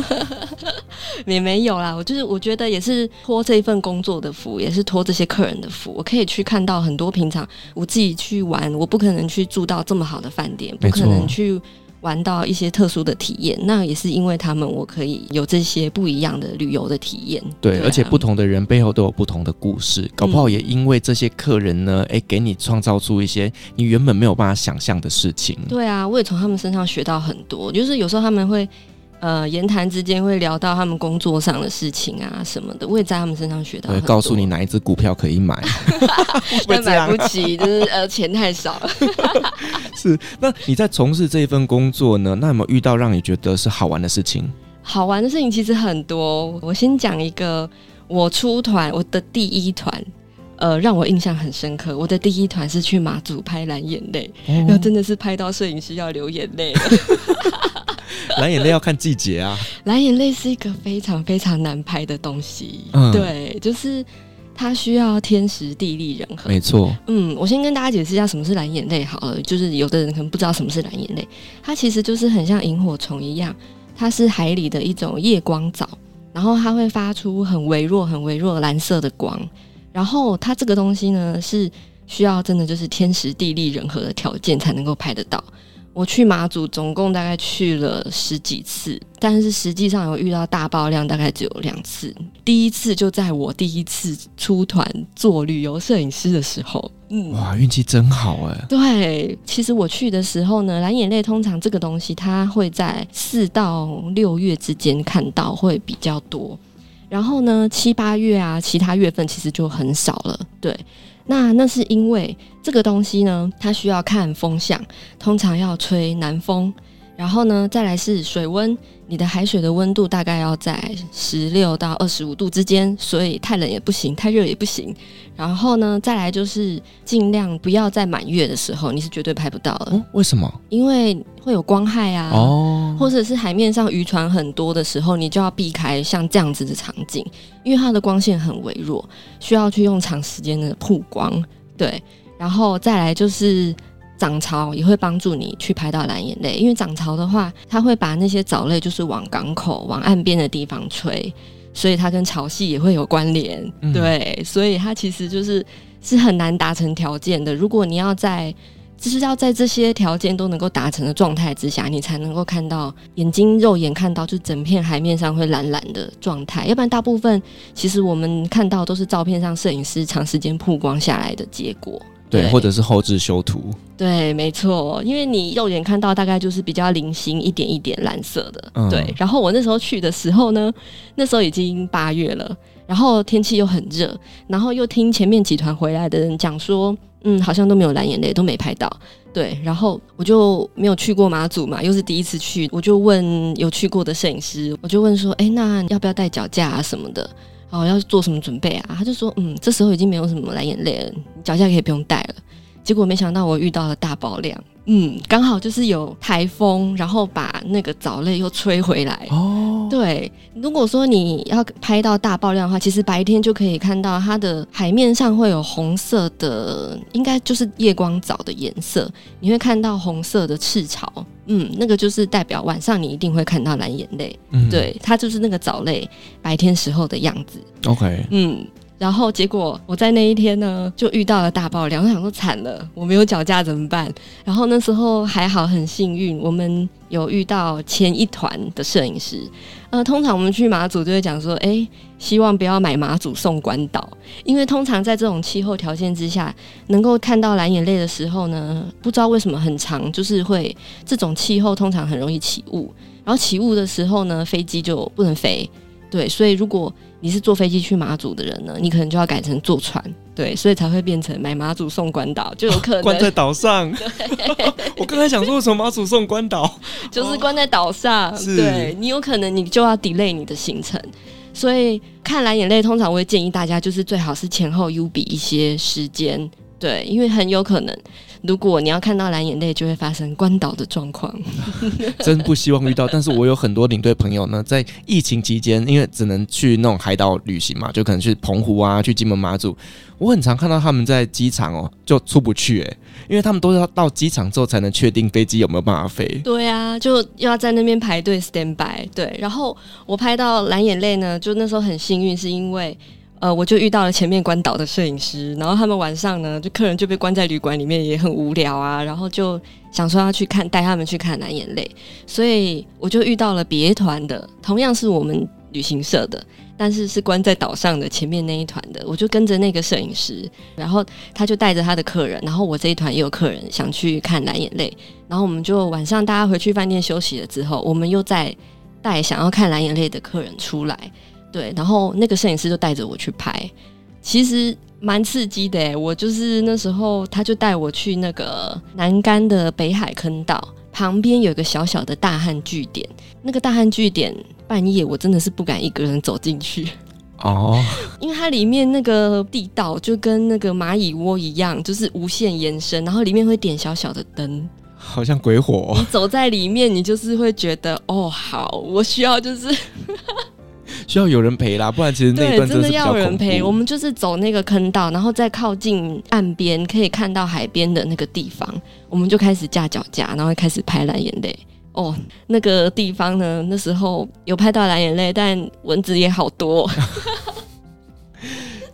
也没有啦，我就是我觉得也是托这一份工作的福，也是托这些客人的福，我可以去看到很多平常我自己去玩，我不可能去住到这么好的饭店，不可能去。玩到一些特殊的体验，那也是因为他们，我可以有这些不一样的旅游的体验。对，而且不同的人背后都有不同的故事，搞不好也因为这些客人呢，哎、嗯，给你创造出一些你原本没有办法想象的事情。对啊，我也从他们身上学到很多，就是有时候他们会。呃，言谈之间会聊到他们工作上的事情啊什么的，我也在他们身上学到。会告诉你哪一只股票可以买，但买不起，就是呃钱太少了。是，那你在从事这一份工作呢？那有没有遇到让你觉得是好玩的事情？好玩的事情其实很多。我先讲一个，我出团我的第一团，呃，让我印象很深刻。我的第一团是去马祖拍蓝眼泪，然后真的是拍到摄影师要流眼泪了。蓝眼泪要看季节啊，蓝眼泪是一个非常非常难拍的东西，嗯，对，就是它需要天时地利人和，没错。嗯，我先跟大家解释一下什么是蓝眼泪好了，就是有的人可能不知道什么是蓝眼泪，它其实就是很像萤火虫一样，它是海里的一种夜光藻，然后它会发出很微弱、很微弱蓝色的光，然后它这个东西呢是需要真的就是天时地利人和的条件才能够拍得到。我去马祖总共大概去了十几次，但是实际上有遇到大爆量，大概只有两次。第一次就在我第一次出团做旅游摄影师的时候，嗯，哇，运气真好哎。对，其实我去的时候呢，蓝眼泪通常这个东西它会在四到六月之间看到，会比较多。然后呢，七八月啊，其他月份其实就很少了。对。那那是因为这个东西呢，它需要看风向，通常要吹南风，然后呢，再来是水温，你的海水的温度大概要在十六到二十五度之间，所以太冷也不行，太热也不行。然后呢，再来就是尽量不要在满月的时候，你是绝对拍不到的。哦，为什么？因为会有光害啊，哦，或者是海面上渔船很多的时候，你就要避开像这样子的场景，因为它的光线很微弱，需要去用长时间的曝光。对，然后再来就是。涨潮也会帮助你去拍到蓝眼泪，因为涨潮的话，它会把那些藻类就是往港口、往岸边的地方吹，所以它跟潮汐也会有关联。嗯、对，所以它其实就是是很难达成条件的。如果你要在，就是要在这些条件都能够达成的状态之下，你才能够看到眼睛肉眼看到，就整片海面上会蓝蓝的状态。要不然，大部分其实我们看到都是照片上摄影师长时间曝光下来的结果。对，或者是后置修图。对，没错，因为你肉眼看到大概就是比较零星一点一点蓝色的。嗯、对，然后我那时候去的时候呢，那时候已经八月了，然后天气又很热，然后又听前面几团回来的人讲说，嗯，好像都没有蓝眼泪，都没拍到。对，然后我就没有去过马祖嘛，又是第一次去，我就问有去过的摄影师，我就问说，哎，那要不要带脚架啊什么的？哦，要做什么准备啊？他就说，嗯，这时候已经没有什么蓝眼泪了，脚下可以不用带了。结果没想到我遇到了大爆量。嗯，刚好就是有台风，然后把那个藻类又吹回来。哦，对，如果说你要拍到大爆量的话，其实白天就可以看到它的海面上会有红色的，应该就是夜光藻的颜色。你会看到红色的赤潮，嗯，那个就是代表晚上你一定会看到蓝眼泪。嗯，对，它就是那个藻类白天时候的样子。OK，嗯。然后结果我在那一天呢，就遇到了大爆量，我想说惨了，我没有脚架怎么办？然后那时候还好，很幸运，我们有遇到前一团的摄影师。呃，通常我们去马祖就会讲说，哎，希望不要买马祖送关岛，因为通常在这种气候条件之下，能够看到蓝眼泪的时候呢，不知道为什么很长，就是会这种气候通常很容易起雾，然后起雾的时候呢，飞机就不能飞。对，所以如果你是坐飞机去马祖的人呢，你可能就要改成坐船，对，所以才会变成买马祖送关岛，就有可能、哦、关在岛上。我刚才想说，为什么马祖送关岛？就是关在岛上，哦、对你有可能你就要 delay 你的行程。所以看蓝眼泪，通常我会建议大家，就是最好是前后 U 比一些时间，对，因为很有可能。如果你要看到蓝眼泪，就会发生关岛的状况。真不希望遇到，但是我有很多领队朋友呢，在疫情期间，因为只能去那种海岛旅行嘛，就可能去澎湖啊，去金门马祖。我很常看到他们在机场哦，就出不去诶，因为他们都要到机场之后才能确定飞机有没有办法飞。对啊，就要在那边排队 stand by。对，然后我拍到蓝眼泪呢，就那时候很幸运，是因为。呃，我就遇到了前面关岛的摄影师，然后他们晚上呢，就客人就被关在旅馆里面，也很无聊啊，然后就想说要去看，带他们去看蓝眼泪，所以我就遇到了别团的，同样是我们旅行社的，但是是关在岛上的前面那一团的，我就跟着那个摄影师，然后他就带着他的客人，然后我这一团也有客人想去看蓝眼泪，然后我们就晚上大家回去饭店休息了之后，我们又再带想要看蓝眼泪的客人出来。对，然后那个摄影师就带着我去拍，其实蛮刺激的诶。我就是那时候，他就带我去那个南竿的北海坑道旁边有一个小小的大汉据点，那个大汉据点半夜我真的是不敢一个人走进去哦，因为它里面那个地道就跟那个蚂蚁窝一样，就是无限延伸，然后里面会点小小的灯，好像鬼火。你走在里面，你就是会觉得哦，好，我需要就是。需要有人陪啦，不然其实那一段真的，要有人陪。我们就是走那个坑道，然后再靠近岸边，可以看到海边的那个地方，我们就开始架脚架，然后开始拍蓝眼泪。哦，那个地方呢，那时候有拍到蓝眼泪，但蚊子也好多。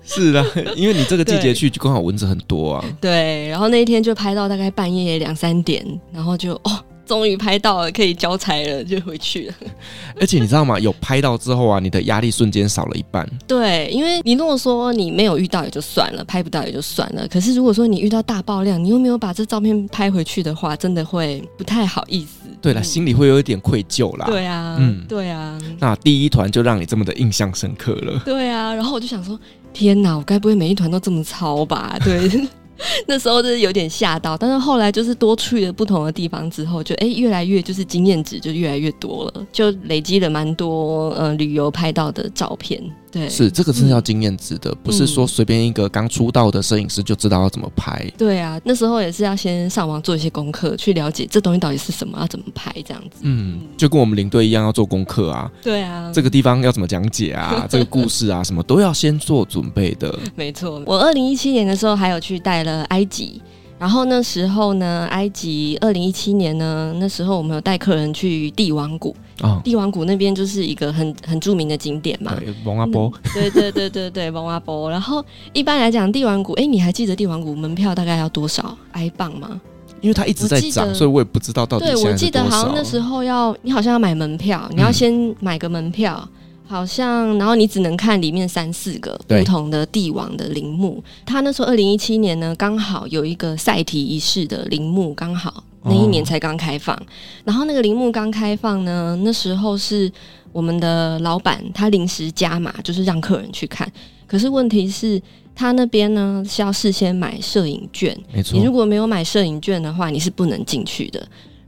是的，因为你这个季节去，就刚好蚊子很多啊。对，然后那一天就拍到大概半夜两三点，然后就哦。终于拍到了，可以交差了，就回去了。而且你知道吗？有拍到之后啊，你的压力瞬间少了一半。对，因为你如果说你没有遇到也就算了，拍不到也就算了。可是如果说你遇到大爆量，你又没有把这照片拍回去的话，真的会不太好意思。对了，嗯、心里会有一点愧疚啦。对啊，嗯，对啊。那第一团就让你这么的印象深刻了。对啊，然后我就想说，天哪，我该不会每一团都这么糙吧？对。那时候就是有点吓到，但是后来就是多去了不同的地方之后，就哎、越来越就是经验值就越来越多了，就累积了蛮多呃旅游拍到的照片。对，是这个是要经验值的，嗯、不是说随便一个刚出道的摄影师就知道要怎么拍。对啊，那时候也是要先上网做一些功课，去了解这东西到底是什么，要怎么拍这样子。嗯，就跟我们领队一样要做功课啊。对啊，这个地方要怎么讲解啊？这个故事啊，什么都要先做准备的。没错，我二零一七年的时候还有去带了埃及。然后那时候呢，埃及二零一七年呢，那时候我们有带客人去帝王谷，哦、帝王谷那边就是一个很很著名的景点嘛。对，蒙阿波。对对对对对，蒙阿波。然后一般来讲，帝王谷，哎，你还记得帝王谷门票大概要多少埃镑吗？因为它一直在涨，所以我也不知道到底。对，我记得好像那时候要，你好像要买门票，你要先买个门票。嗯好像，然后你只能看里面三四个不同的帝王的陵墓。他那时候二零一七年呢，刚好有一个赛提一世的陵墓，刚好那一年才刚开放。哦、然后那个陵墓刚开放呢，那时候是我们的老板他临时加码，就是让客人去看。可是问题是，他那边呢是要事先买摄影券，没错。你如果没有买摄影券的话，你是不能进去的。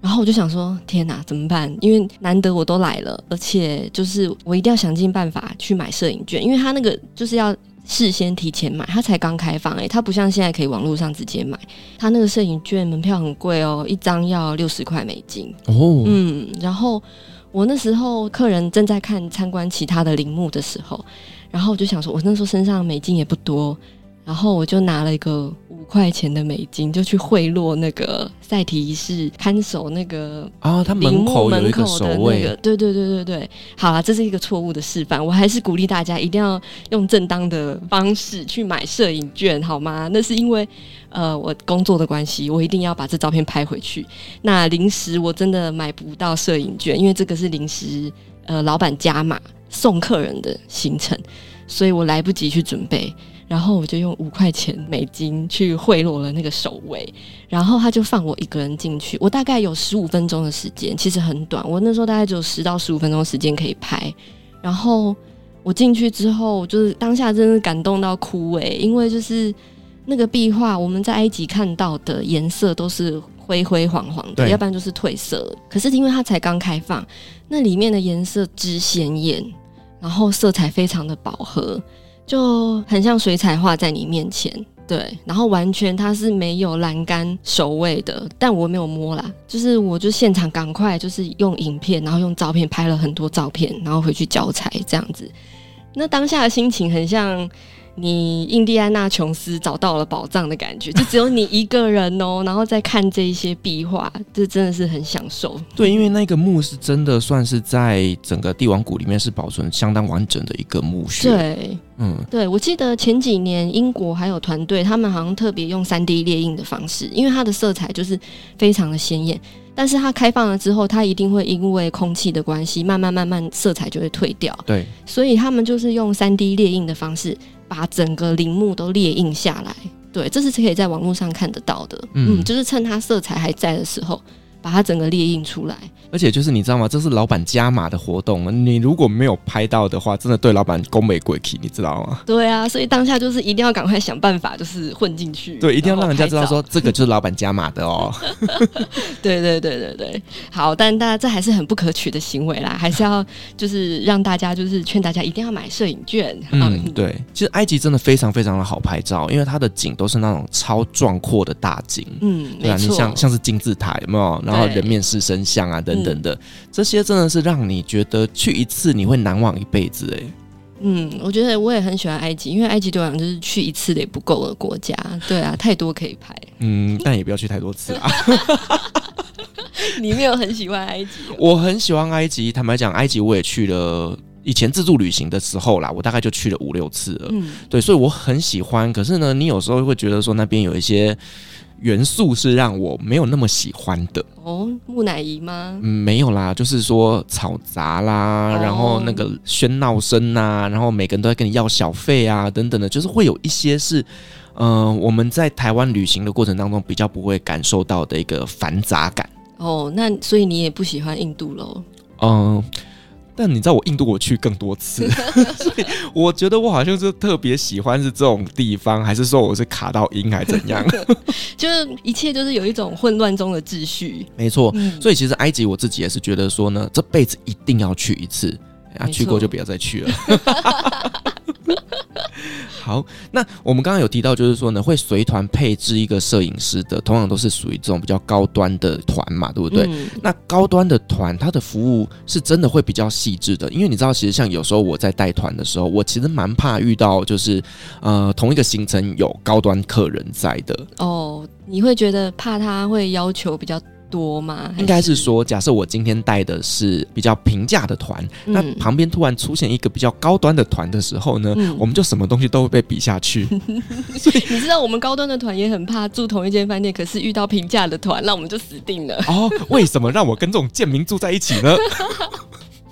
然后我就想说，天哪，怎么办？因为难得我都来了，而且就是我一定要想尽办法去买摄影券，因为他那个就是要事先提前买，他才刚开放，诶，他不像现在可以网络上直接买，他那个摄影券门票很贵哦，一张要六十块美金。哦，嗯，然后我那时候客人正在看参观其他的陵墓的时候，然后我就想说，我那时候身上美金也不多。然后我就拿了一个五块钱的美金，就去贿赂那个赛提一世看守那个啊，他门口有一个守卫，那个，对对对对对。好啦，这是一个错误的示范，我还是鼓励大家一定要用正当的方式去买摄影券，好吗？那是因为呃我工作的关系，我一定要把这照片拍回去。那临时我真的买不到摄影券，因为这个是临时呃老板加码送客人的行程，所以我来不及去准备。然后我就用五块钱美金去贿赂了那个守卫，然后他就放我一个人进去。我大概有十五分钟的时间，其实很短。我那时候大概只有十到十五分钟时间可以拍。然后我进去之后，就是当下真的感动到哭诶，因为就是那个壁画，我们在埃及看到的颜色都是灰灰黄黄的，要不然就是褪色。可是因为它才刚开放，那里面的颜色之鲜艳，然后色彩非常的饱和。就很像水彩画在你面前，对，然后完全它是没有栏杆守卫的，但我没有摸啦，就是我就现场赶快就是用影片，然后用照片拍了很多照片，然后回去交材这样子，那当下的心情很像。你印第安纳琼斯找到了宝藏的感觉，就只有你一个人哦，然后再看这一些壁画，这真的是很享受。对，因为那个墓是真的算是在整个帝王谷里面是保存相当完整的一个墓穴。对，嗯，对，我记得前几年英国还有团队，他们好像特别用三 D 列印的方式，因为它的色彩就是非常的鲜艳。但是它开放了之后，它一定会因为空气的关系，慢慢慢慢色彩就会退掉。对，所以他们就是用三 D 列印的方式，把整个陵墓都列印下来。对，这是可以在网络上看得到的。嗯，嗯，就是趁它色彩还在的时候。把它整个列印出来，而且就是你知道吗？这是老板加码的活动，你如果没有拍到的话，真的对老板功没鬼气，你知道吗？对啊，所以当下就是一定要赶快想办法，就是混进去。对，一定要让人家知道说这个就是老板加码的哦。对对对对对，好，但大家这还是很不可取的行为啦，还是要就是让大家就是劝大家一定要买摄影券。嗯，对，其实埃及真的非常非常的好拍照，因为它的景都是那种超壮阔的大景。嗯，对啊，你像像是金字塔有没有？然后人面狮身像啊，等等的，嗯、这些真的是让你觉得去一次你会难忘一辈子哎。嗯，我觉得我也很喜欢埃及，因为埃及对我来讲就是去一次的也不够的国家。对啊，太多可以拍。嗯，但也不要去太多次啊。你没有很喜欢埃及？我很喜欢埃及。坦白讲，埃及我也去了，以前自助旅行的时候啦，我大概就去了五六次了。嗯，对，所以我很喜欢。可是呢，你有时候会觉得说那边有一些。元素是让我没有那么喜欢的哦，木乃伊吗？嗯，没有啦，就是说吵杂啦，哦、然后那个喧闹声呐，然后每个人都在跟你要小费啊，等等的，就是会有一些是，嗯、呃，我们在台湾旅行的过程当中比较不会感受到的一个繁杂感。哦，那所以你也不喜欢印度喽？嗯。但你知道我印度我去更多次，所以我觉得我好像是特别喜欢是这种地方，还是说我是卡到音还是怎样？就是一切就是有一种混乱中的秩序。没错，嗯、所以其实埃及我自己也是觉得说呢，这辈子一定要去一次，啊，去过就不要再去了。好，那我们刚刚有提到，就是说呢，会随团配置一个摄影师的，通常都是属于这种比较高端的团嘛，对不对？嗯、那高端的团，它的服务是真的会比较细致的，因为你知道，其实像有时候我在带团的时候，我其实蛮怕遇到就是呃同一个行程有高端客人在的。哦，你会觉得怕他会要求比较多吗？应该是说，假设我今天带的是比较平价的团，嗯、那旁边突然出现一个比较高端的团的时候呢，嗯、我们就什么东西都会被比下去。所以你知道，我们高端的团也很怕住同一间饭店，可是遇到平价的团，那我们就死定了。哦，为什么让我跟这种贱民住在一起呢？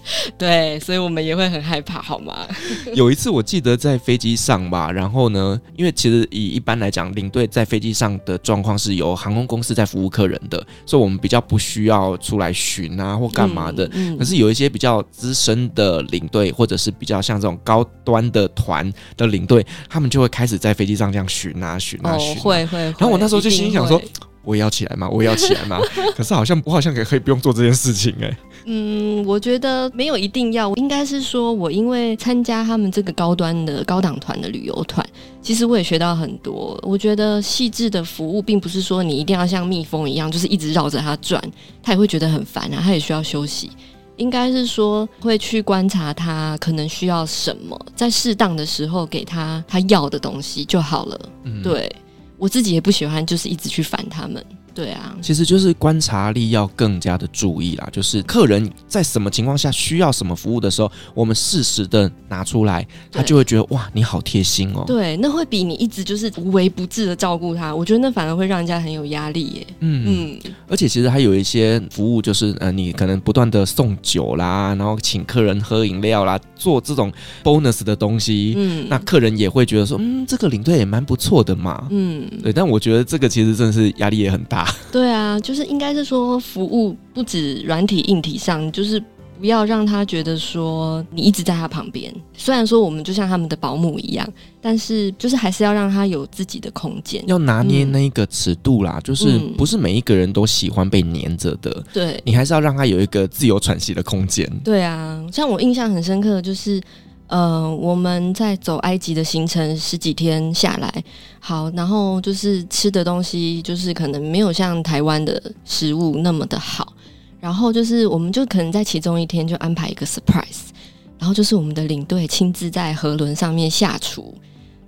对，所以我们也会很害怕，好吗？有一次我记得在飞机上吧，然后呢，因为其实以一般来讲，领队在飞机上的状况是由航空公司在服务客人的，所以我们比较不需要出来巡啊或干嘛的。嗯嗯、可是有一些比较资深的领队，或者是比较像这种高端的团的领队，他们就会开始在飞机上这样巡啊巡啊巡、啊。会会。然后我那时候就心想说。我也要起来吗？我也要起来吗？可是好像我好像也可以不用做这件事情哎、欸。嗯，我觉得没有一定要，应该是说我因为参加他们这个高端的高档团的旅游团，其实我也学到很多。我觉得细致的服务并不是说你一定要像蜜蜂一样，就是一直绕着它转，他也会觉得很烦啊，他也需要休息。应该是说会去观察他可能需要什么，在适当的时候给他他要的东西就好了。嗯，对。我自己也不喜欢，就是一直去烦他们。对啊，其实就是观察力要更加的注意啦。就是客人在什么情况下需要什么服务的时候，我们适时的拿出来，他就会觉得哇，你好贴心哦。对，那会比你一直就是无微不至的照顾他，我觉得那反而会让人家很有压力耶。嗯嗯，嗯而且其实还有一些服务，就是呃，你可能不断的送酒啦，然后请客人喝饮料啦，做这种 bonus 的东西，嗯，那客人也会觉得说，嗯，这个领队也蛮不错的嘛。嗯，对，但我觉得这个其实真的是压力也很大。对啊，就是应该是说服务不止软体硬体上，就是不要让他觉得说你一直在他旁边。虽然说我们就像他们的保姆一样，但是就是还是要让他有自己的空间，要拿捏那个尺度啦。嗯、就是不是每一个人都喜欢被黏着的，对，你还是要让他有一个自由喘息的空间。对啊，像我印象很深刻的就是。呃，我们在走埃及的行程十几天下来，好，然后就是吃的东西，就是可能没有像台湾的食物那么的好，然后就是我们就可能在其中一天就安排一个 surprise，然后就是我们的领队亲自在河轮上面下厨，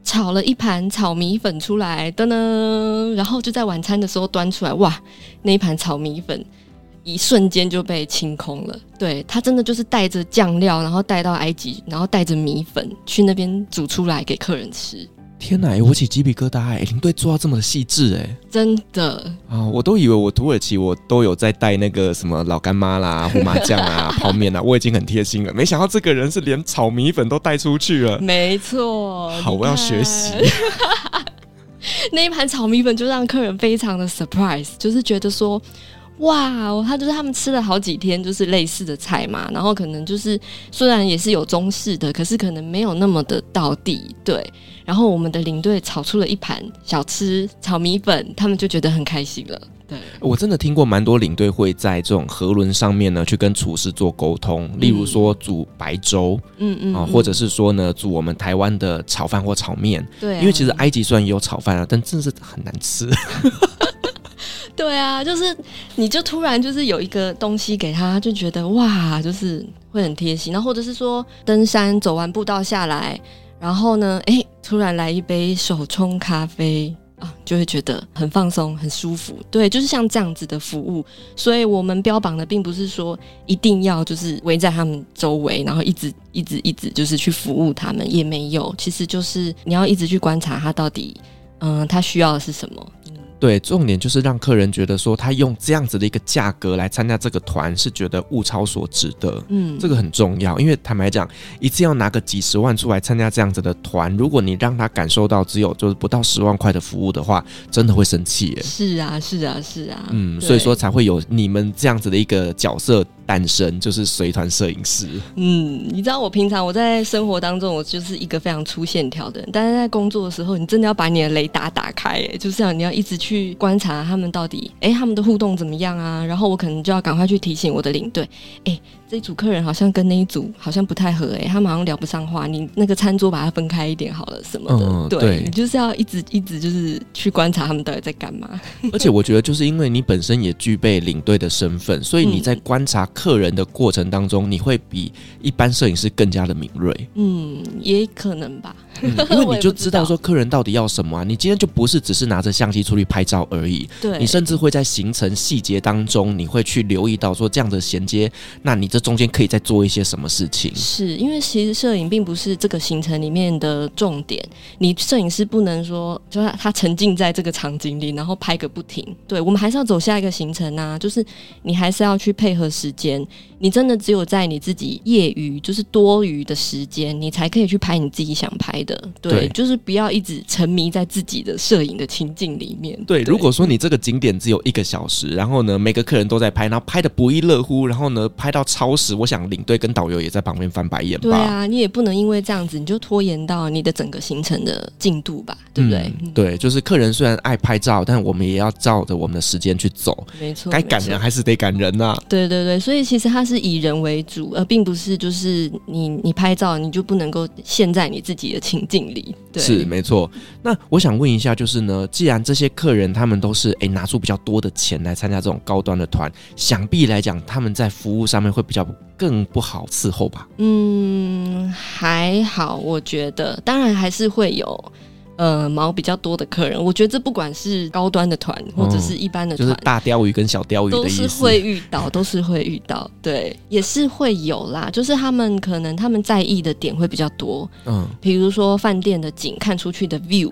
炒了一盘炒米粉出来，噔噔，然后就在晚餐的时候端出来，哇，那一盘炒米粉。一瞬间就被清空了。对，他真的就是带着酱料，然后带到埃及，然后带着米粉去那边煮出来给客人吃。天哪，我起鸡皮疙瘩！哎，领队做到这么的细致，哎，真的啊！我都以为我土耳其我都有在带那个什么老干妈啦、胡麻酱啊、泡面啊，我已经很贴心了。没想到这个人是连炒米粉都带出去了。没错，好，我要学习。那一盘炒米粉就让客人非常的 surprise，就是觉得说。哇，他就是他们吃了好几天，就是类似的菜嘛，然后可能就是虽然也是有中式的，可是可能没有那么的到地，对。然后我们的领队炒出了一盘小吃炒米粉，他们就觉得很开心了。对，我真的听过蛮多领队会在这种河轮上面呢，去跟厨师做沟通，例如说煮白粥，嗯嗯啊，或者是说呢煮我们台湾的炒饭或炒面，对、啊，因为其实埃及虽然也有炒饭啊，但真的是很难吃。对啊，就是你就突然就是有一个东西给他，就觉得哇，就是会很贴心。然后或者是说登山走完步道下来，然后呢，哎，突然来一杯手冲咖啡啊，就会觉得很放松、很舒服。对，就是像这样子的服务。所以我们标榜的并不是说一定要就是围在他们周围，然后一直一直一直就是去服务他们，也没有。其实就是你要一直去观察他到底，嗯，他需要的是什么。对，重点就是让客人觉得说，他用这样子的一个价格来参加这个团，是觉得物超所值的。嗯，这个很重要，因为坦白讲，一次要拿个几十万出来参加这样子的团，如果你让他感受到只有就是不到十万块的服务的话，真的会生气耶。是啊，是啊，是啊。嗯，所以说才会有你们这样子的一个角色诞生，就是随团摄影师。嗯，你知道我平常我在生活当中，我就是一个非常粗线条的人，但是在工作的时候，你真的要把你的雷达打开，就是这样，你要一直去观察他们到底，哎，他们的互动怎么样啊？然后我可能就要赶快去提醒我的领队，哎。这一组客人好像跟那一组好像不太合诶、欸，他们好像聊不上话。你那个餐桌把它分开一点好了，什么的。嗯、对，对你就是要一直一直就是去观察他们到底在干嘛。而且我觉得，就是因为你本身也具备领队的身份，所以你在观察客人的过程当中，嗯、你会比一般摄影师更加的敏锐。嗯，也可能吧。嗯、因为你就知道说客人到底要什么啊。你今天就不是只是拿着相机出去拍照而已。对，你甚至会在行程细节当中，你会去留意到说这样的衔接，那你。这中间可以再做一些什么事情？是因为其实摄影并不是这个行程里面的重点，你摄影师不能说就是他沉浸在这个场景里，然后拍个不停。对，我们还是要走下一个行程啊，就是你还是要去配合时间。你真的只有在你自己业余就是多余的时间，你才可以去拍你自己想拍的。对，对就是不要一直沉迷在自己的摄影的情境里面。对，对如果说你这个景点只有一个小时，然后呢，每个客人都在拍，然后拍的不亦乐乎，然后呢，拍到超。时，我想领队跟导游也在旁边翻白眼吧。对啊，你也不能因为这样子你就拖延到你的整个行程的进度吧，对不对？嗯、对，就是客人虽然爱拍照，但我们也要照着我们的时间去走。没错，该赶人还是得赶人呐、啊。对对对，所以其实它是以人为主，而并不是就是你你拍照你就不能够陷在你自己的情境里。对，是没错。那我想问一下，就是呢，既然这些客人他们都是诶拿出比较多的钱来参加这种高端的团，想必来讲他们在服务上面会比较。更不好伺候吧？嗯，还好，我觉得，当然还是会有呃毛比较多的客人。我觉得这不管是高端的团或者是一般的团，就是大鲷鱼跟小鲷鱼都是会遇到，都是会遇到，对，也是会有啦。就是他们可能他们在意的点会比较多，嗯，比如说饭店的景看出去的 view，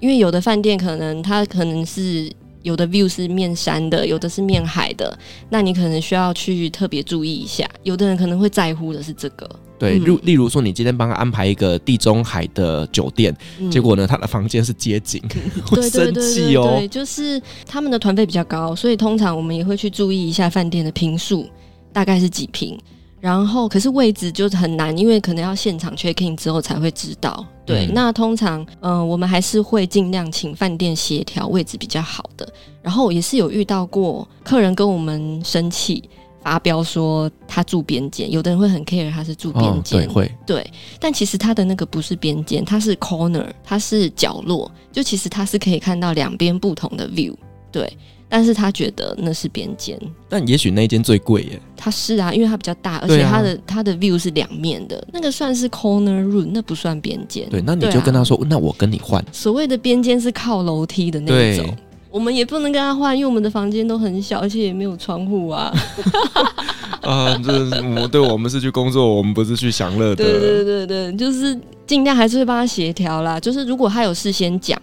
因为有的饭店可能它可能是。有的 view 是面山的，有的是面海的，那你可能需要去特别注意一下。有的人可能会在乎的是这个，对，例例如说，你今天帮他安排一个地中海的酒店，嗯、结果呢，他的房间是街景，会生气哦。对，就是他们的团费比较高，所以通常我们也会去注意一下饭店的平数大概是几平。然后，可是位置就是很难，因为可能要现场 check in 之后才会知道。对，嗯、那通常，嗯、呃，我们还是会尽量请饭店协调位置比较好的。然后也是有遇到过客人跟我们生气，发飙说他住边间，有的人会很 care 他是住边间，哦、对，会对。但其实他的那个不是边间，他是 corner，他是角落，就其实他是可以看到两边不同的 view，对。但是他觉得那是边间，但也许那一间最贵耶。他是啊，因为它比较大，而且它的它、啊、的 view 是两面的，那个算是 corner room，那不算边间。对，那你就跟他说，啊、那我跟你换。所谓的边间是靠楼梯的那一种，对我们也不能跟他换，因为我们的房间都很小，而且也没有窗户啊。啊，这我对我们是去工作，我们不是去享乐的。对对对对，就是尽量还是会帮他协调啦。就是如果他有事先讲。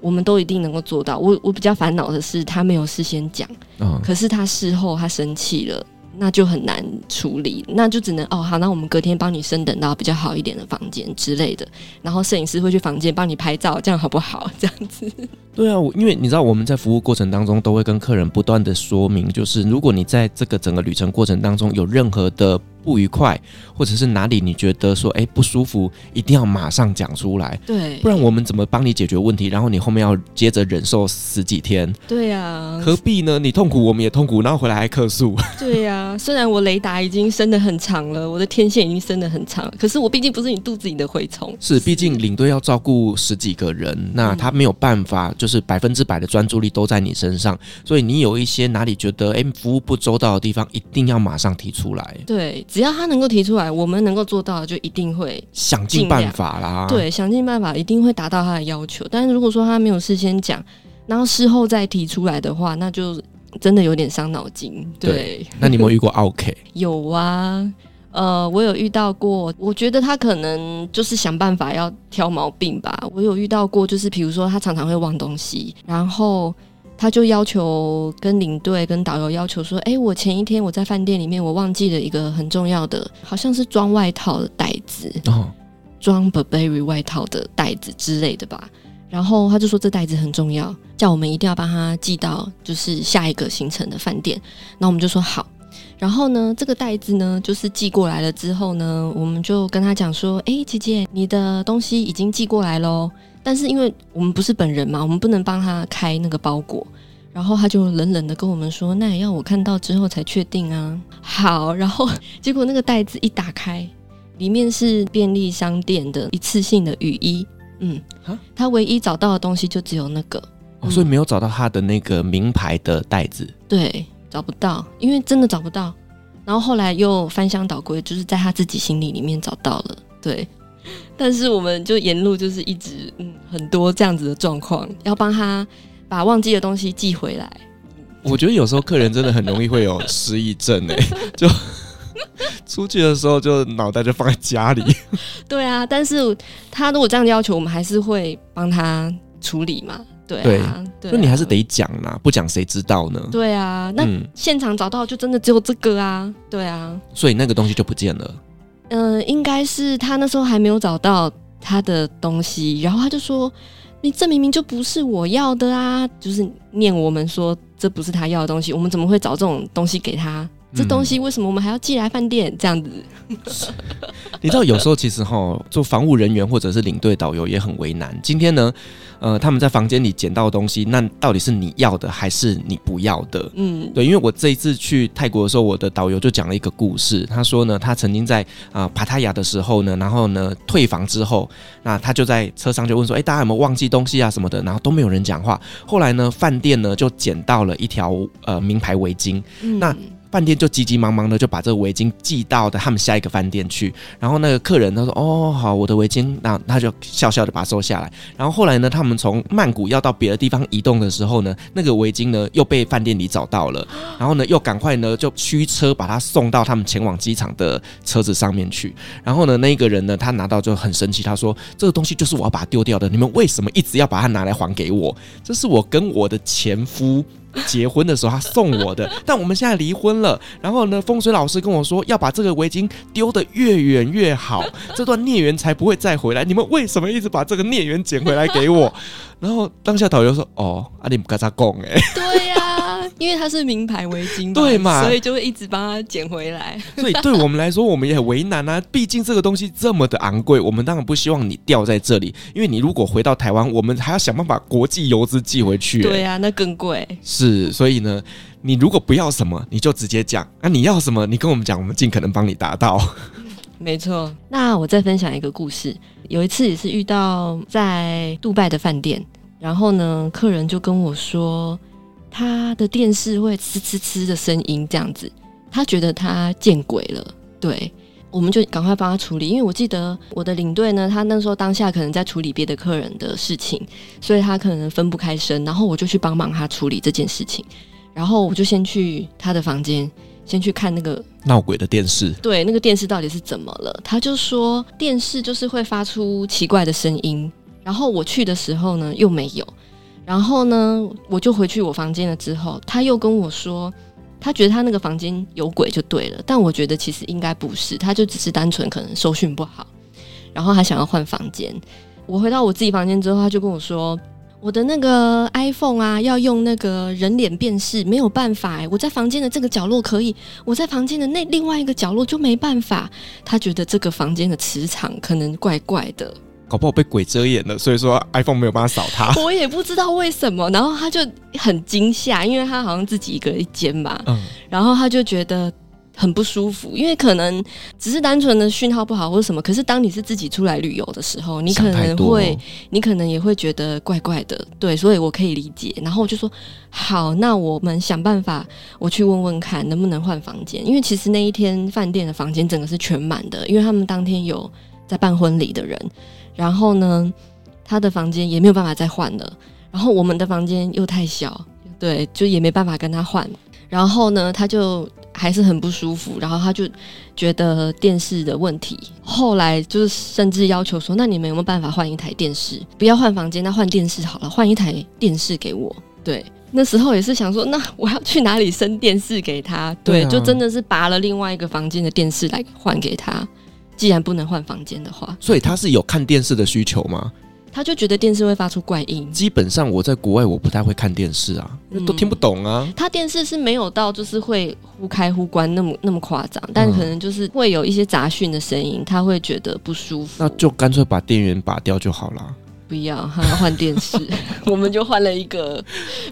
我们都一定能够做到。我我比较烦恼的是，他没有事先讲，嗯、可是他事后他生气了。那就很难处理，那就只能哦好，那我们隔天帮你升等到比较好一点的房间之类的，然后摄影师会去房间帮你拍照，这样好不好？这样子。对啊，因为你知道我们在服务过程当中都会跟客人不断的说明，就是如果你在这个整个旅程过程当中有任何的不愉快，或者是哪里你觉得说哎不舒服，一定要马上讲出来，对，不然我们怎么帮你解决问题？然后你后面要接着忍受十几天，对啊，何必呢？你痛苦，我们也痛苦，然后回来还客诉，对呀。虽然我雷达已经伸得很长了，我的天线已经伸得很长，可是我毕竟不是你肚子里的蛔虫。是，毕竟领队要照顾十几个人，那他没有办法，就是百分之百的专注力都在你身上，所以你有一些哪里觉得哎服务不周到的地方，一定要马上提出来。对，只要他能够提出来，我们能够做到的就一定会想尽办法啦。对，想尽办法一定会达到他的要求。但是如果说他没有事先讲，然后事后再提出来的话，那就。真的有点伤脑筋，对。对，那你有没有遇过 OK？有啊，呃，我有遇到过。我觉得他可能就是想办法要挑毛病吧。我有遇到过，就是比如说他常常会忘东西，然后他就要求跟领队、跟导游要求说：“哎，我前一天我在饭店里面，我忘记了一个很重要的，好像是装外套的袋子，哦，装 Burberry 外套的袋子之类的吧。”然后他就说这袋子很重要，叫我们一定要帮他寄到就是下一个行程的饭店。那我们就说好，然后呢，这个袋子呢，就是寄过来了之后呢，我们就跟他讲说：“哎，姐姐，你的东西已经寄过来喽。”但是因为我们不是本人嘛，我们不能帮他开那个包裹。然后他就冷冷的跟我们说：“那也要我看到之后才确定啊。”好，然后结果那个袋子一打开，里面是便利商店的一次性的雨衣。嗯，他唯一找到的东西就只有那个，哦，所以没有找到他的那个名牌的袋子。对。找不到，因为真的找不到。然后后来又翻箱倒柜，就是在他自己行李里面找到了。对，但是我们就沿路就是一直嗯很多这样子的状况，要帮他把忘记的东西寄回来。我觉得有时候客人真的很容易会有失忆症哎，就出去的时候就脑袋就放在家里。对啊，但是他如果这样要求，我们还是会帮他处理嘛。对啊，那你还是得讲啦，不讲谁知道呢？对啊，那现场找到就真的只有这个啊，对啊，所以那个东西就不见了。嗯、应该是他那时候还没有找到他的东西，然后他就说：“你这明明就不是我要的啊！”就是念我们说这不是他要的东西，我们怎么会找这种东西给他？这东西为什么我们还要寄来饭店这样子？你知道，有时候其实哈，做防务人员或者是领队导游也很为难。今天呢，呃，他们在房间里捡到的东西，那到底是你要的还是你不要的？嗯，对，因为我这一次去泰国的时候，我的导游就讲了一个故事。他说呢，他曾经在啊帕塔亚的时候呢，然后呢退房之后，那他就在车上就问说：“哎，大家有没有忘记东西啊什么的？”然后都没有人讲话。后来呢，饭店呢就捡到了一条呃名牌围巾。嗯、那饭店就急急忙忙的就把这个围巾寄到的他们下一个饭店去，然后那个客人他说：“哦，好，我的围巾。”那他就笑笑的把它收下来。然后后来呢，他们从曼谷要到别的地方移动的时候呢，那个围巾呢又被饭店里找到了，然后呢又赶快呢就驱车把它送到他们前往机场的车子上面去。然后呢，那个人呢他拿到就很生气，他说：“这个东西就是我要把它丢掉的，你们为什么一直要把它拿来还给我？这是我跟我的前夫。”结婚的时候他送我的，但我们现在离婚了。然后呢，风水老师跟我说要把这个围巾丢得越远越好，这段孽缘才不会再回来。你们为什么一直把这个孽缘捡回来给我？然后当下导游说：“哦，阿你不跟他讲哎。”对呀、因为它是名牌围巾，对嘛，所以就会一直帮他捡回来。所以对我们来说，我们也很为难啊。毕竟这个东西这么的昂贵，我们当然不希望你掉在这里。因为你如果回到台湾，我们还要想办法国际邮资寄回去。对呀、啊，那更贵。是，所以呢，你如果不要什么，你就直接讲。啊，你要什么，你跟我们讲，我们尽可能帮你达到。没错。那我再分享一个故事。有一次也是遇到在杜拜的饭店，然后呢，客人就跟我说，他的电视会呲呲呲的声音，这样子，他觉得他见鬼了。对，我们就赶快帮他处理，因为我记得我的领队呢，他那时候当下可能在处理别的客人的事情，所以他可能分不开身，然后我就去帮忙他处理这件事情，然后我就先去他的房间。先去看那个闹鬼的电视，对，那个电视到底是怎么了？他就说电视就是会发出奇怪的声音，然后我去的时候呢又没有，然后呢我就回去我房间了之后，他又跟我说他觉得他那个房间有鬼就对了，但我觉得其实应该不是，他就只是单纯可能收讯不好，然后他想要换房间。我回到我自己房间之后，他就跟我说。我的那个 iPhone 啊，要用那个人脸辨识，没有办法哎。我在房间的这个角落可以，我在房间的那另外一个角落就没办法。他觉得这个房间的磁场可能怪怪的，搞不好被鬼遮眼了，所以说 iPhone 没有办法扫他。我也不知道为什么，然后他就很惊吓，因为他好像自己一个一间吧，嗯，然后他就觉得。很不舒服，因为可能只是单纯的讯号不好或者什么。可是当你是自己出来旅游的时候，你可能会，你可能也会觉得怪怪的。对，所以我可以理解。然后我就说，好，那我们想办法，我去问问看能不能换房间。因为其实那一天饭店的房间整个是全满的，因为他们当天有在办婚礼的人。然后呢，他的房间也没有办法再换了。然后我们的房间又太小，对，就也没办法跟他换。然后呢，他就还是很不舒服，然后他就觉得电视的问题。后来就是甚至要求说：“那你们有没有办法换一台电视？不要换房间，那换电视好了，换一台电视给我。”对，那时候也是想说，那我要去哪里升电视给他？对，对啊，就真的是拔了另外一个房间的电视来换给他。既然不能换房间的话，所以他是有看电视的需求吗？他就觉得电视会发出怪音。基本上我在国外我不太会看电视啊，嗯、都听不懂啊。他电视是没有到就是会忽开忽关那么那么夸张，但可能就是会有一些杂讯的声音，他会觉得不舒服。那就干脆把电源拔掉就好了。不要，他要换电视，我们就换了一个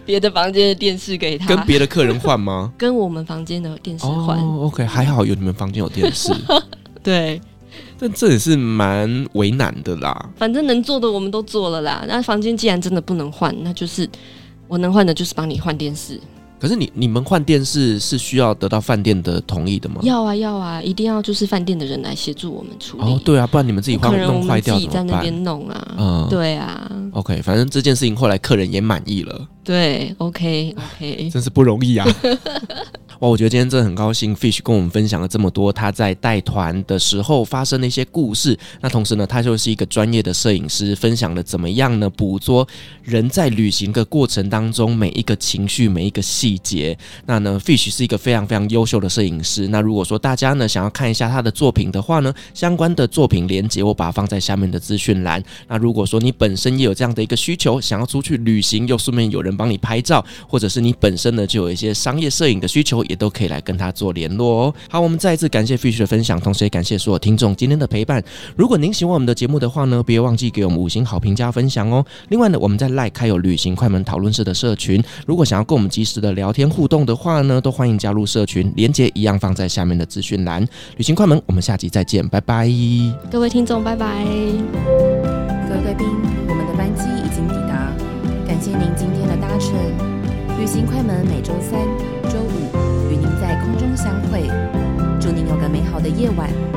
别的房间的电视给他。跟别的客人换吗？跟我们房间的电视换。哦，OK，还好有你们房间有电视。对，但这也是蛮为难的啦。反正能做的我们都做了啦。那房间既然真的不能换，那就是我能换的，就是帮你换电视。可是你你们换电视是需要得到饭店的同意的吗？要啊要啊，一定要就是饭店的人来协助我们处理。哦，对啊，不然你们自己换弄坏掉？自己在那边弄啊。嗯，对啊。OK，反正这件事情后来客人也满意了。对，OK OK，真是不容易啊。哇，我觉得今天真的很高兴，Fish 跟我们分享了这么多他在带团的时候发生的一些故事。那同时呢，他就是一个专业的摄影师，分享了怎么样呢捕捉人在旅行的过程当中每一个情绪、每一个细节。那呢，Fish 是一个非常非常优秀的摄影师。那如果说大家呢想要看一下他的作品的话呢，相关的作品连结我把它放在下面的资讯栏。那如果说你本身也有这样的一个需求，想要出去旅行又顺便有人帮你拍照，或者是你本身呢就有一些商业摄影的需求，也都可以来跟他做联络哦。好，我们再一次感谢 Fish 的分享，同时也感谢所有听众今天的陪伴。如果您喜欢我们的节目的话呢，别忘记给我们五星好评加分享哦。另外呢，我们在 Like 开有旅行快门讨论室的社群，如果想要跟我们及时的聊天互动的话呢，都欢迎加入社群，连接一样放在下面的资讯栏。旅行快门，我们下集再见，拜拜。各位听众，拜拜。各位贵宾，的夜晚。